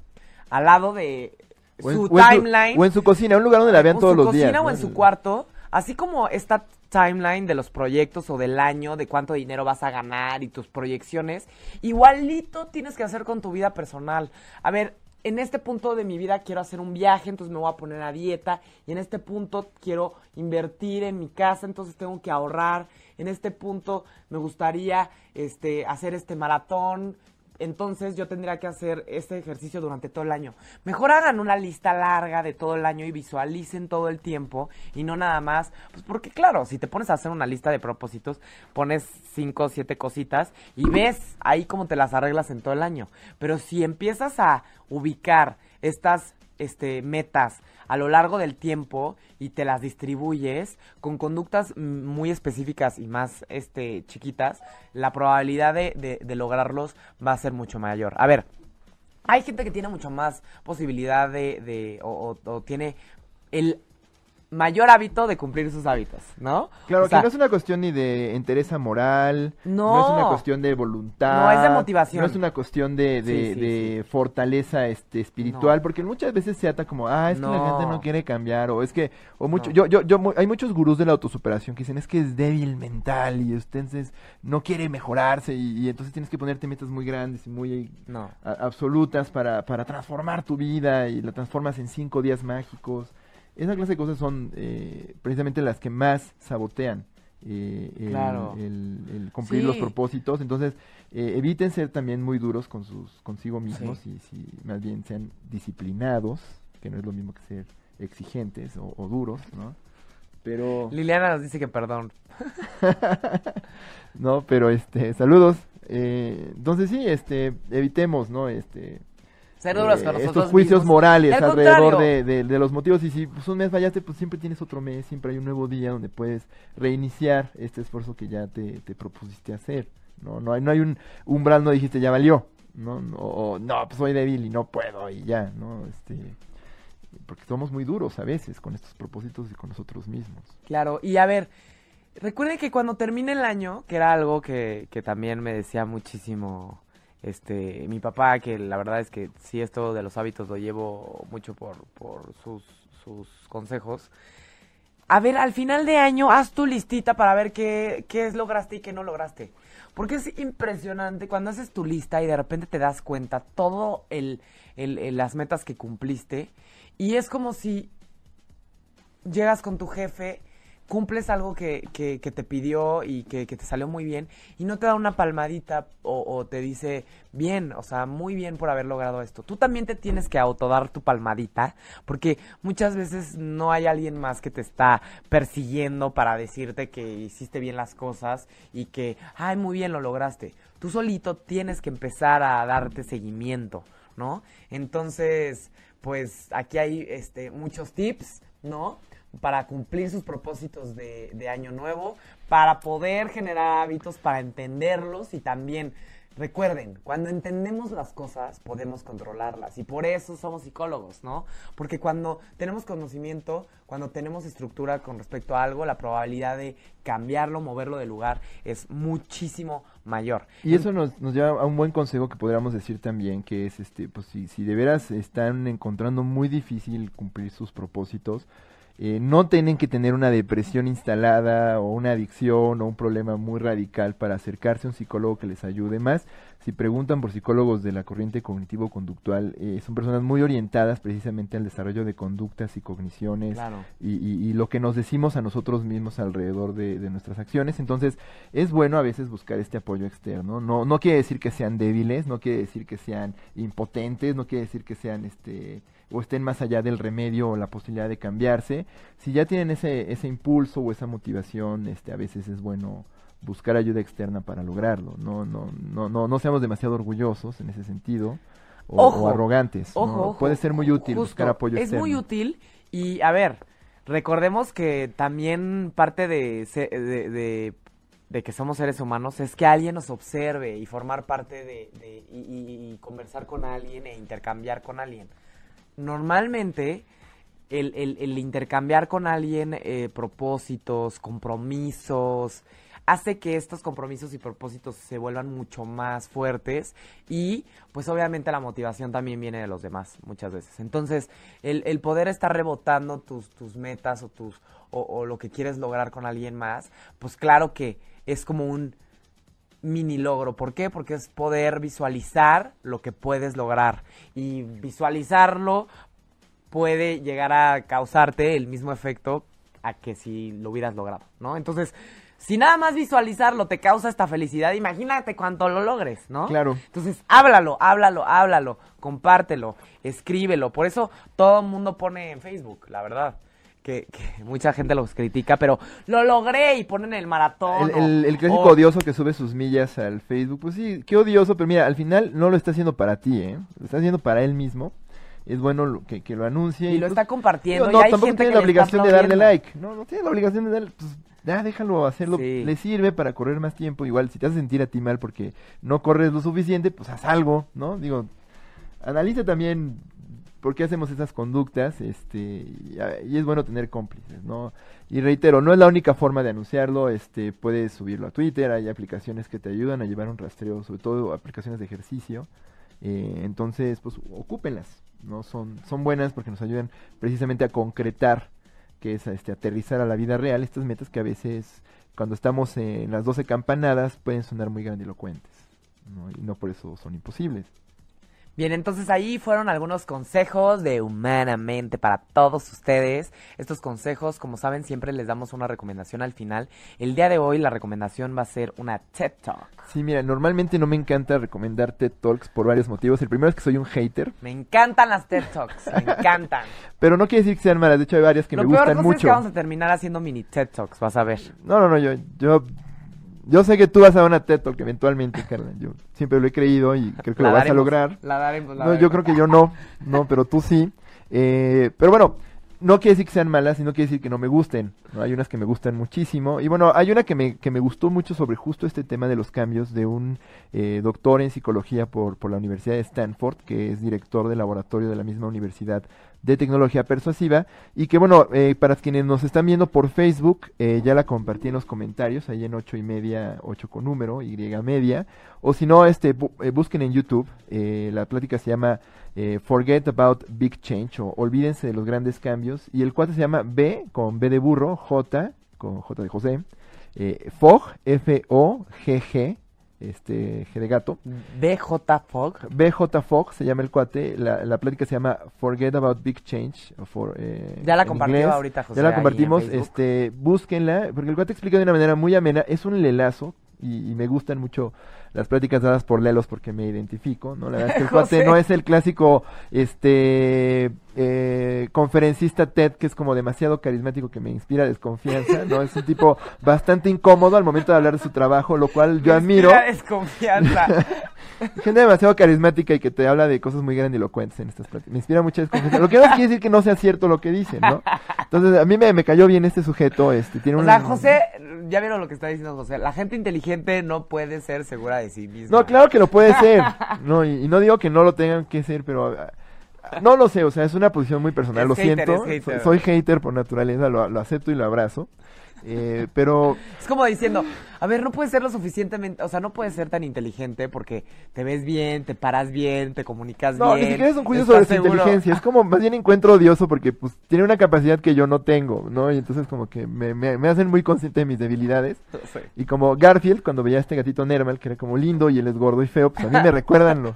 [SPEAKER 2] al lado de
[SPEAKER 3] O en-
[SPEAKER 2] su
[SPEAKER 3] o en
[SPEAKER 2] timeline
[SPEAKER 3] o en su cocina, un lugar donde la vean
[SPEAKER 2] en
[SPEAKER 3] todos
[SPEAKER 2] su
[SPEAKER 3] los
[SPEAKER 2] cocina
[SPEAKER 3] días.
[SPEAKER 2] o
[SPEAKER 3] ¿no?
[SPEAKER 2] en su cuarto, así como esta timeline de los proyectos o del año, de cuánto dinero vas a ganar y tus proyecciones, igualito tienes que hacer con tu vida personal. A ver, en este punto de mi vida quiero hacer un viaje, entonces me voy a poner a dieta, y en este punto quiero invertir en mi casa, entonces tengo que ahorrar, en este punto me gustaría este hacer este maratón, entonces yo tendría que hacer este ejercicio durante todo el año. Mejor hagan una lista larga de todo el año y visualicen todo el tiempo y no nada más, pues porque claro, si te pones a hacer una lista de propósitos, pones cinco o siete cositas y ves ahí cómo te las arreglas en todo el año. Pero si empiezas a ubicar estas este, metas a lo largo del tiempo y te las distribuyes con conductas muy específicas y más este, chiquitas, la probabilidad de, de- de lograrlos va a ser mucho mayor. A ver, hay gente que tiene mucho más posibilidad de, de o, o- o tiene el mayor hábito de cumplir sus hábitos, ¿no?
[SPEAKER 3] Claro,
[SPEAKER 2] O sea,
[SPEAKER 3] que no es una cuestión ni de entereza moral,
[SPEAKER 2] No.
[SPEAKER 3] es una cuestión de voluntad,
[SPEAKER 2] No, es de motivación.
[SPEAKER 3] no es una cuestión de, de,
[SPEAKER 2] Sí, sí,
[SPEAKER 3] de fortaleza este espiritual,
[SPEAKER 2] No.
[SPEAKER 3] porque muchas veces se ata como, ah, es que la gente no quiere cambiar, o es que, o mucho, yo, yo, yo, hay muchos gurús de la autosuperación que dicen, es que es débil mental, y entonces no quiere mejorarse, y, y entonces tienes que ponerte metas muy grandes y muy
[SPEAKER 2] No.
[SPEAKER 3] a- absolutas para, para transformar tu vida y la transformas en cinco días mágicos. Esa clase de cosas son eh, precisamente las que más sabotean eh, el,
[SPEAKER 2] Claro.
[SPEAKER 3] el- el cumplir los propósitos. Entonces, eh, eviten ser también muy duros con sus consigo mismos
[SPEAKER 2] Sí.
[SPEAKER 3] y si más bien sean disciplinados, que no es lo mismo que ser exigentes o, o duros, ¿no? Pero,
[SPEAKER 2] Liliana nos dice que perdón. (laughs)
[SPEAKER 3] no, pero este, saludos. Eh, entonces sí, este, evitemos, ¿no? Este,
[SPEAKER 2] Ser duros
[SPEAKER 3] eh,
[SPEAKER 2] con nosotros
[SPEAKER 3] estos juicios
[SPEAKER 2] mismos.
[SPEAKER 3] morales
[SPEAKER 2] al
[SPEAKER 3] alrededor de- de los motivos. Y si pues, un mes fallaste pues siempre tienes otro mes siempre hay un nuevo día donde puedes reiniciar este esfuerzo que ya te, te propusiste hacer no no hay no hay un umbral no dijiste ya valió no no, o, no pues soy débil y no puedo y ya no este porque somos muy duros a veces con estos propósitos y con nosotros mismos.
[SPEAKER 2] Claro, y a ver, recuerden que cuando termine el año, que era algo que, que también me decía muchísimo este mi papá, que la verdad es que sí esto de los hábitos lo llevo mucho por, por sus, sus consejos. A ver, al final de año, haz tu listita para ver qué, qué lograste y qué no lograste. Porque es impresionante cuando haces tu lista y de repente te das cuenta todo el- las metas que cumpliste. Y es como si llegas con tu jefe, cumples algo que, que- te pidió y que, que te salió muy bien y no te da una palmadita o, o te dice, bien, o sea, muy bien por haber logrado esto. Tú también te tienes que autodar tu palmadita porque muchas veces no hay alguien más que te está persiguiendo para decirte que hiciste bien las cosas y que, ay, muy bien lo lograste. Tú solito tienes que empezar a darte seguimiento, ¿no? Entonces, pues aquí hay este, muchos tips, ¿no? Para cumplir sus propósitos de, año nuevo, para poder generar hábitos, para entenderlos y también Recuerden, cuando entendemos las cosas podemos controlarlas y por eso somos psicólogos, ¿no? Porque cuando tenemos conocimiento, cuando tenemos estructura con respecto a algo, la probabilidad de cambiarlo, moverlo de lugar es muchísimo mayor.
[SPEAKER 3] Y eso nos, nos lleva a un buen consejo que podríamos decir también, que es, este, pues si, si de veras están encontrando muy difícil cumplir sus propósitos, eh, no tienen que tener una depresión instalada o una adicción o un problema muy radical para acercarse a un psicólogo que les ayude más. Si preguntan por psicólogos de la corriente cognitivo-conductual, eh, son personas muy orientadas precisamente al desarrollo de conductas y cogniciones y, y, lo que nos decimos a nosotros mismos alrededor de, de, nuestras acciones. Entonces, es bueno a veces buscar este apoyo externo. No, no quiere decir que sean débiles, no quiere decir que sean impotentes, no quiere decir que sean este o estén más allá del remedio o la posibilidad de cambiarse. Si ya tienen ese, ese impulso o esa motivación, este, a veces es bueno buscar ayuda externa para lograrlo. No, no, no, no, no seamos demasiado orgullosos en ese sentido o, arrogantes. Puede ser muy útil buscar apoyo
[SPEAKER 2] externo. Es muy útil y, a ver, recordemos que también parte de, de, de, que somos seres humanos es que alguien nos observe y formar parte de, y conversar con alguien e intercambiar con alguien normalmente el, el, intercambiar con alguien eh, propósitos, compromisos, hace que estos compromisos y propósitos se vuelvan mucho más fuertes y pues obviamente la motivación también viene de los demás muchas veces. Entonces, el, el poder estar rebotando tus, tus metas o, tus, o, o lo que quieres lograr con alguien más, pues claro que es como un mini logro. ¿Por qué? Porque es poder visualizar lo que puedes lograr. Y visualizarlo puede llegar a causarte el mismo efecto a que si lo hubieras logrado, ¿no? Entonces, si nada más visualizarlo te causa esta felicidad, imagínate cuánto lo logres, ¿no?
[SPEAKER 3] Claro.
[SPEAKER 2] Entonces, háblalo, háblalo, háblalo, compártelo, escríbelo. Por eso todo el mundo pone en Facebook, la verdad que, mucha gente los critica, pero lo logré y ponen el maratón.
[SPEAKER 3] El, el, clásico odioso que sube sus millas al Facebook, pues sí, qué odioso, pero mira, al final no lo está haciendo para ti, ¿eh? Lo está haciendo para él mismo. Es bueno que, que lo anuncie.
[SPEAKER 2] Y, lo está compartiendo.
[SPEAKER 3] No, tampoco tiene la obligación de darle like. No, no tiene la obligación de darle. Pues, ya déjalo hacerlo. Le sirve para correr más tiempo. Igual, si te hace sentir a ti mal porque no corres lo suficiente, pues haz algo, ¿no? Digo, analiza también por qué hacemos esas conductas, este, y, es bueno tener cómplices, ¿no? Y reitero, no es la única forma de anunciarlo, este, puedes subirlo a Twitter, hay aplicaciones que te ayudan a llevar un rastreo, sobre todo aplicaciones de ejercicio, eh, entonces, pues, ocúpenlas, ¿no? Son, son buenas porque nos ayudan precisamente a concretar, que es este, aterrizar a la vida real estas metas que a veces, cuando estamos en las 12 campanadas, pueden sonar muy grandilocuentes, ¿no? Y no por eso son imposibles.
[SPEAKER 2] Bien, entonces ahí fueron algunos consejos de Humanamente para todos ustedes. Estos consejos, como saben, siempre les damos una recomendación al final. El día de hoy la recomendación va a ser una TED Talk.
[SPEAKER 3] Sí, mira, normalmente no me encanta recomendar TED Talks por varios motivos. El primero es que soy un hater.
[SPEAKER 2] Me encantan las TED Talks, me (laughs) encantan.
[SPEAKER 3] Pero no quiere decir que sean malas, de hecho hay varias que me gustan mucho. Es que
[SPEAKER 2] vamos a terminar haciendo mini TED Talks, vas a ver.
[SPEAKER 3] No, no, no, yo, yo yo sé que tú vas a dar una TED Talk eventualmente, (laughs) Carla. Yo siempre lo he creído y creo que lo vas a lograr.
[SPEAKER 2] La daremos,
[SPEAKER 3] no, yo creo que yo no, no, pero tú sí. Eh, pero bueno, no quiere decir que sean malas, sino quiere decir que no me gusten. Hay unas que me gustan muchísimo. Y bueno, hay una que me, que me gustó mucho sobre justo este tema de los cambios de un eh, doctor en psicología por, por la Universidad de Stanford, que es director del laboratorio de la misma universidad de tecnología persuasiva y que bueno, eh, para quienes nos están viendo por Facebook, eh, ya la compartí en los comentarios, ahí en ocho y media, ocho con número, Y media, o si no, este, eh, busquen en YouTube, la plática se llama Forget About Big Change, o Olvídense de los grandes cambios, y el cuate se llama B, con B de burro, J, con J de José, FOG, F-O-G-G, este G de gato.
[SPEAKER 2] BJ Fog.
[SPEAKER 3] BJ Fog se llama el cuate. La, la plática se llama Forget About Big Change. For,
[SPEAKER 2] eh, ya la compartió ahorita, José.
[SPEAKER 3] Ya la compartimos. Este, búsquenla, porque el cuate explica de una manera muy amena. Es un lelazo y, y me gustan mucho las pláticas dadas por Lelos porque me identifico, ¿no? La verdad es que el (laughs) cuate no es el clásico, este, eh, conferencista TED que es como demasiado carismático que me inspira desconfianza, ¿no? Es un tipo bastante incómodo al momento de hablar de su trabajo, lo cual yo admiro.
[SPEAKER 2] desconfianza. (laughs)
[SPEAKER 3] Gente demasiado carismática y que te habla de cosas muy grandilocuentes en estas pláticas. Me inspira mucha desconfianza. Lo que no quiere decir que no sea cierto lo que dice, ¿no? Entonces, a mí me, me cayó bien este sujeto, este, tiene
[SPEAKER 2] o sea, José, ya vieron lo que está diciendo José. La gente inteligente no puede ser segura de sí misma.
[SPEAKER 3] No, claro que lo puede ser. No, y, y no digo que no lo tengan que ser, pero no lo sé, o sea, es una posición muy personal,
[SPEAKER 2] Es
[SPEAKER 3] lo
[SPEAKER 2] hater,
[SPEAKER 3] siento.
[SPEAKER 2] hater.
[SPEAKER 3] So- Soy hater por naturaleza, lo, lo acepto y lo abrazo. Eh, pero
[SPEAKER 2] Es como diciendo, a ver, no puedes ser lo suficientemente, o sea, no puedes ser tan inteligente porque te ves bien, te paras bien, te comunicas
[SPEAKER 3] no,
[SPEAKER 2] bien.
[SPEAKER 3] ni siquiera es un juicio sobre su inteligencia, es como más bien encuentro odioso porque pues tiene una capacidad que yo no tengo, ¿no? Y entonces como que me, me, me hacen muy consciente de mis debilidades. (laughs)
[SPEAKER 2] Sí.
[SPEAKER 3] Y como Garfield, cuando veía a este gatito Nermal, que era como lindo y él es gordo y feo, pues a mí me (laughs) recuerdan lo,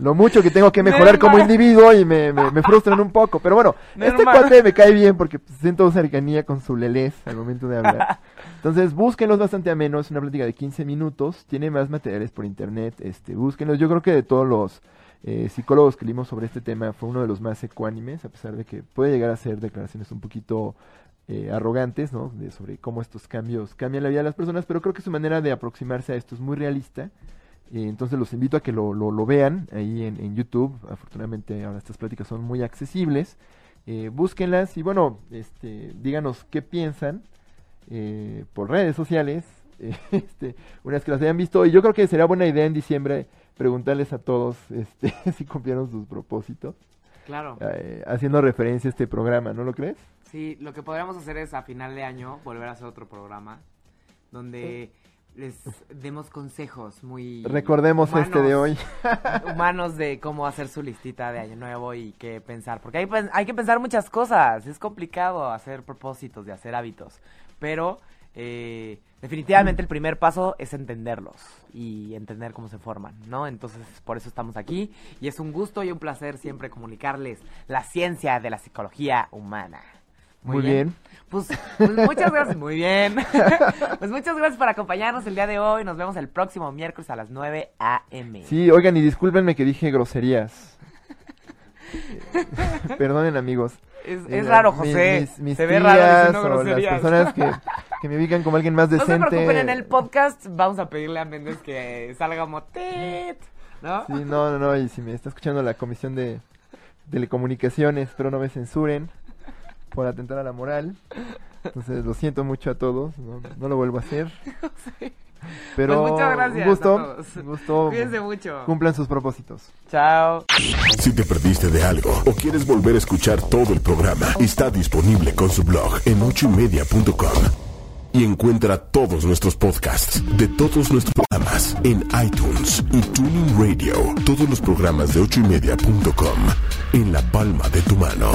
[SPEAKER 3] lo mucho que tengo que mejorar como individuo y me, me, me frustran un poco. Pero bueno, este cuate me cae bien porque pues, siento cercanía con su lelés al momento de hablar. (laughs) Entonces, búsquenlos bastante ameno, es una plática de 15 minutos, tiene más materiales por internet, este, búsquenlos. Yo creo que de todos los eh, psicólogos que leímos sobre este tema fue uno de los más ecuánimes, a pesar de que puede llegar a ser declaraciones un poquito eh, arrogantes, ¿no? De, sobre cómo estos cambios cambian la vida de las personas, pero creo que su manera de aproximarse a esto es muy realista. Eh, entonces los invito a que lo, lo, lo vean ahí en, en YouTube. Afortunadamente ahora estas pláticas son muy accesibles. Eh, búsquenlas y bueno, este, díganos qué piensan eh, por redes sociales. eh, (laughs) este, unas que las hayan visto. Y yo creo que sería buena idea en diciembre preguntarles a todos (laughs) este, si cumplieron sus propósitos,
[SPEAKER 2] Claro.
[SPEAKER 3] eh, haciendo referencia a este programa, ¿no lo crees?
[SPEAKER 2] Sí, lo que podríamos hacer es a final de año volver a hacer otro programa donde les demos consejos muy
[SPEAKER 3] Recordemos este de hoy. (laughs)
[SPEAKER 2] humanos- de cómo hacer su listita de año nuevo y qué pensar, porque hay, pen- hay que pensar muchas cosas, es complicado hacer propósitos y hacer hábitos, pero eh, definitivamente el primer paso es entenderlos y entender cómo se forman, ¿no? Entonces por eso estamos aquí y es un gusto y un placer siempre comunicarles la ciencia de la psicología humana.
[SPEAKER 3] Muy bien.
[SPEAKER 2] Pues, pues muchas gracias, muy bien. (laughs) pues muchas gracias por acompañarnos el día de hoy. Nos vemos el próximo miércoles a las 9 a.m.
[SPEAKER 3] Sí, oigan, y discúlpenme que dije groserías. (laughs) Perdonen, amigos.
[SPEAKER 2] Es, es raro, José.
[SPEAKER 3] mis- mis
[SPEAKER 2] Se ve raro
[SPEAKER 3] o las personas que, (laughs) que me ubican como alguien más
[SPEAKER 2] No se
[SPEAKER 3] decente.
[SPEAKER 2] preocupen, en el podcast vamos a pedirle a Méndez que salga como tit, ¿no?
[SPEAKER 3] Sí, no, no, no, y si me está escuchando la comisión de telecomunicaciones, espero no me censuren por atentar a la moral. Entonces, lo siento mucho a todos, no, no lo vuelvo a hacer. (laughs) Pero
[SPEAKER 2] Pues muchas gracias
[SPEAKER 3] un gusto,
[SPEAKER 2] a todos.
[SPEAKER 3] un gusto.
[SPEAKER 2] Cuídense mucho.
[SPEAKER 3] Cumplan sus propósitos.
[SPEAKER 2] Chao.
[SPEAKER 1] Si te perdiste de algo o quieres volver a escuchar todo el programa, está disponible con su blog en ochoymedia.com. Y encuentra todos nuestros podcasts de todos nuestros programas en iTunes y Tuning Radio. Todos los programas de ochoymedia.com en la palma de tu mano.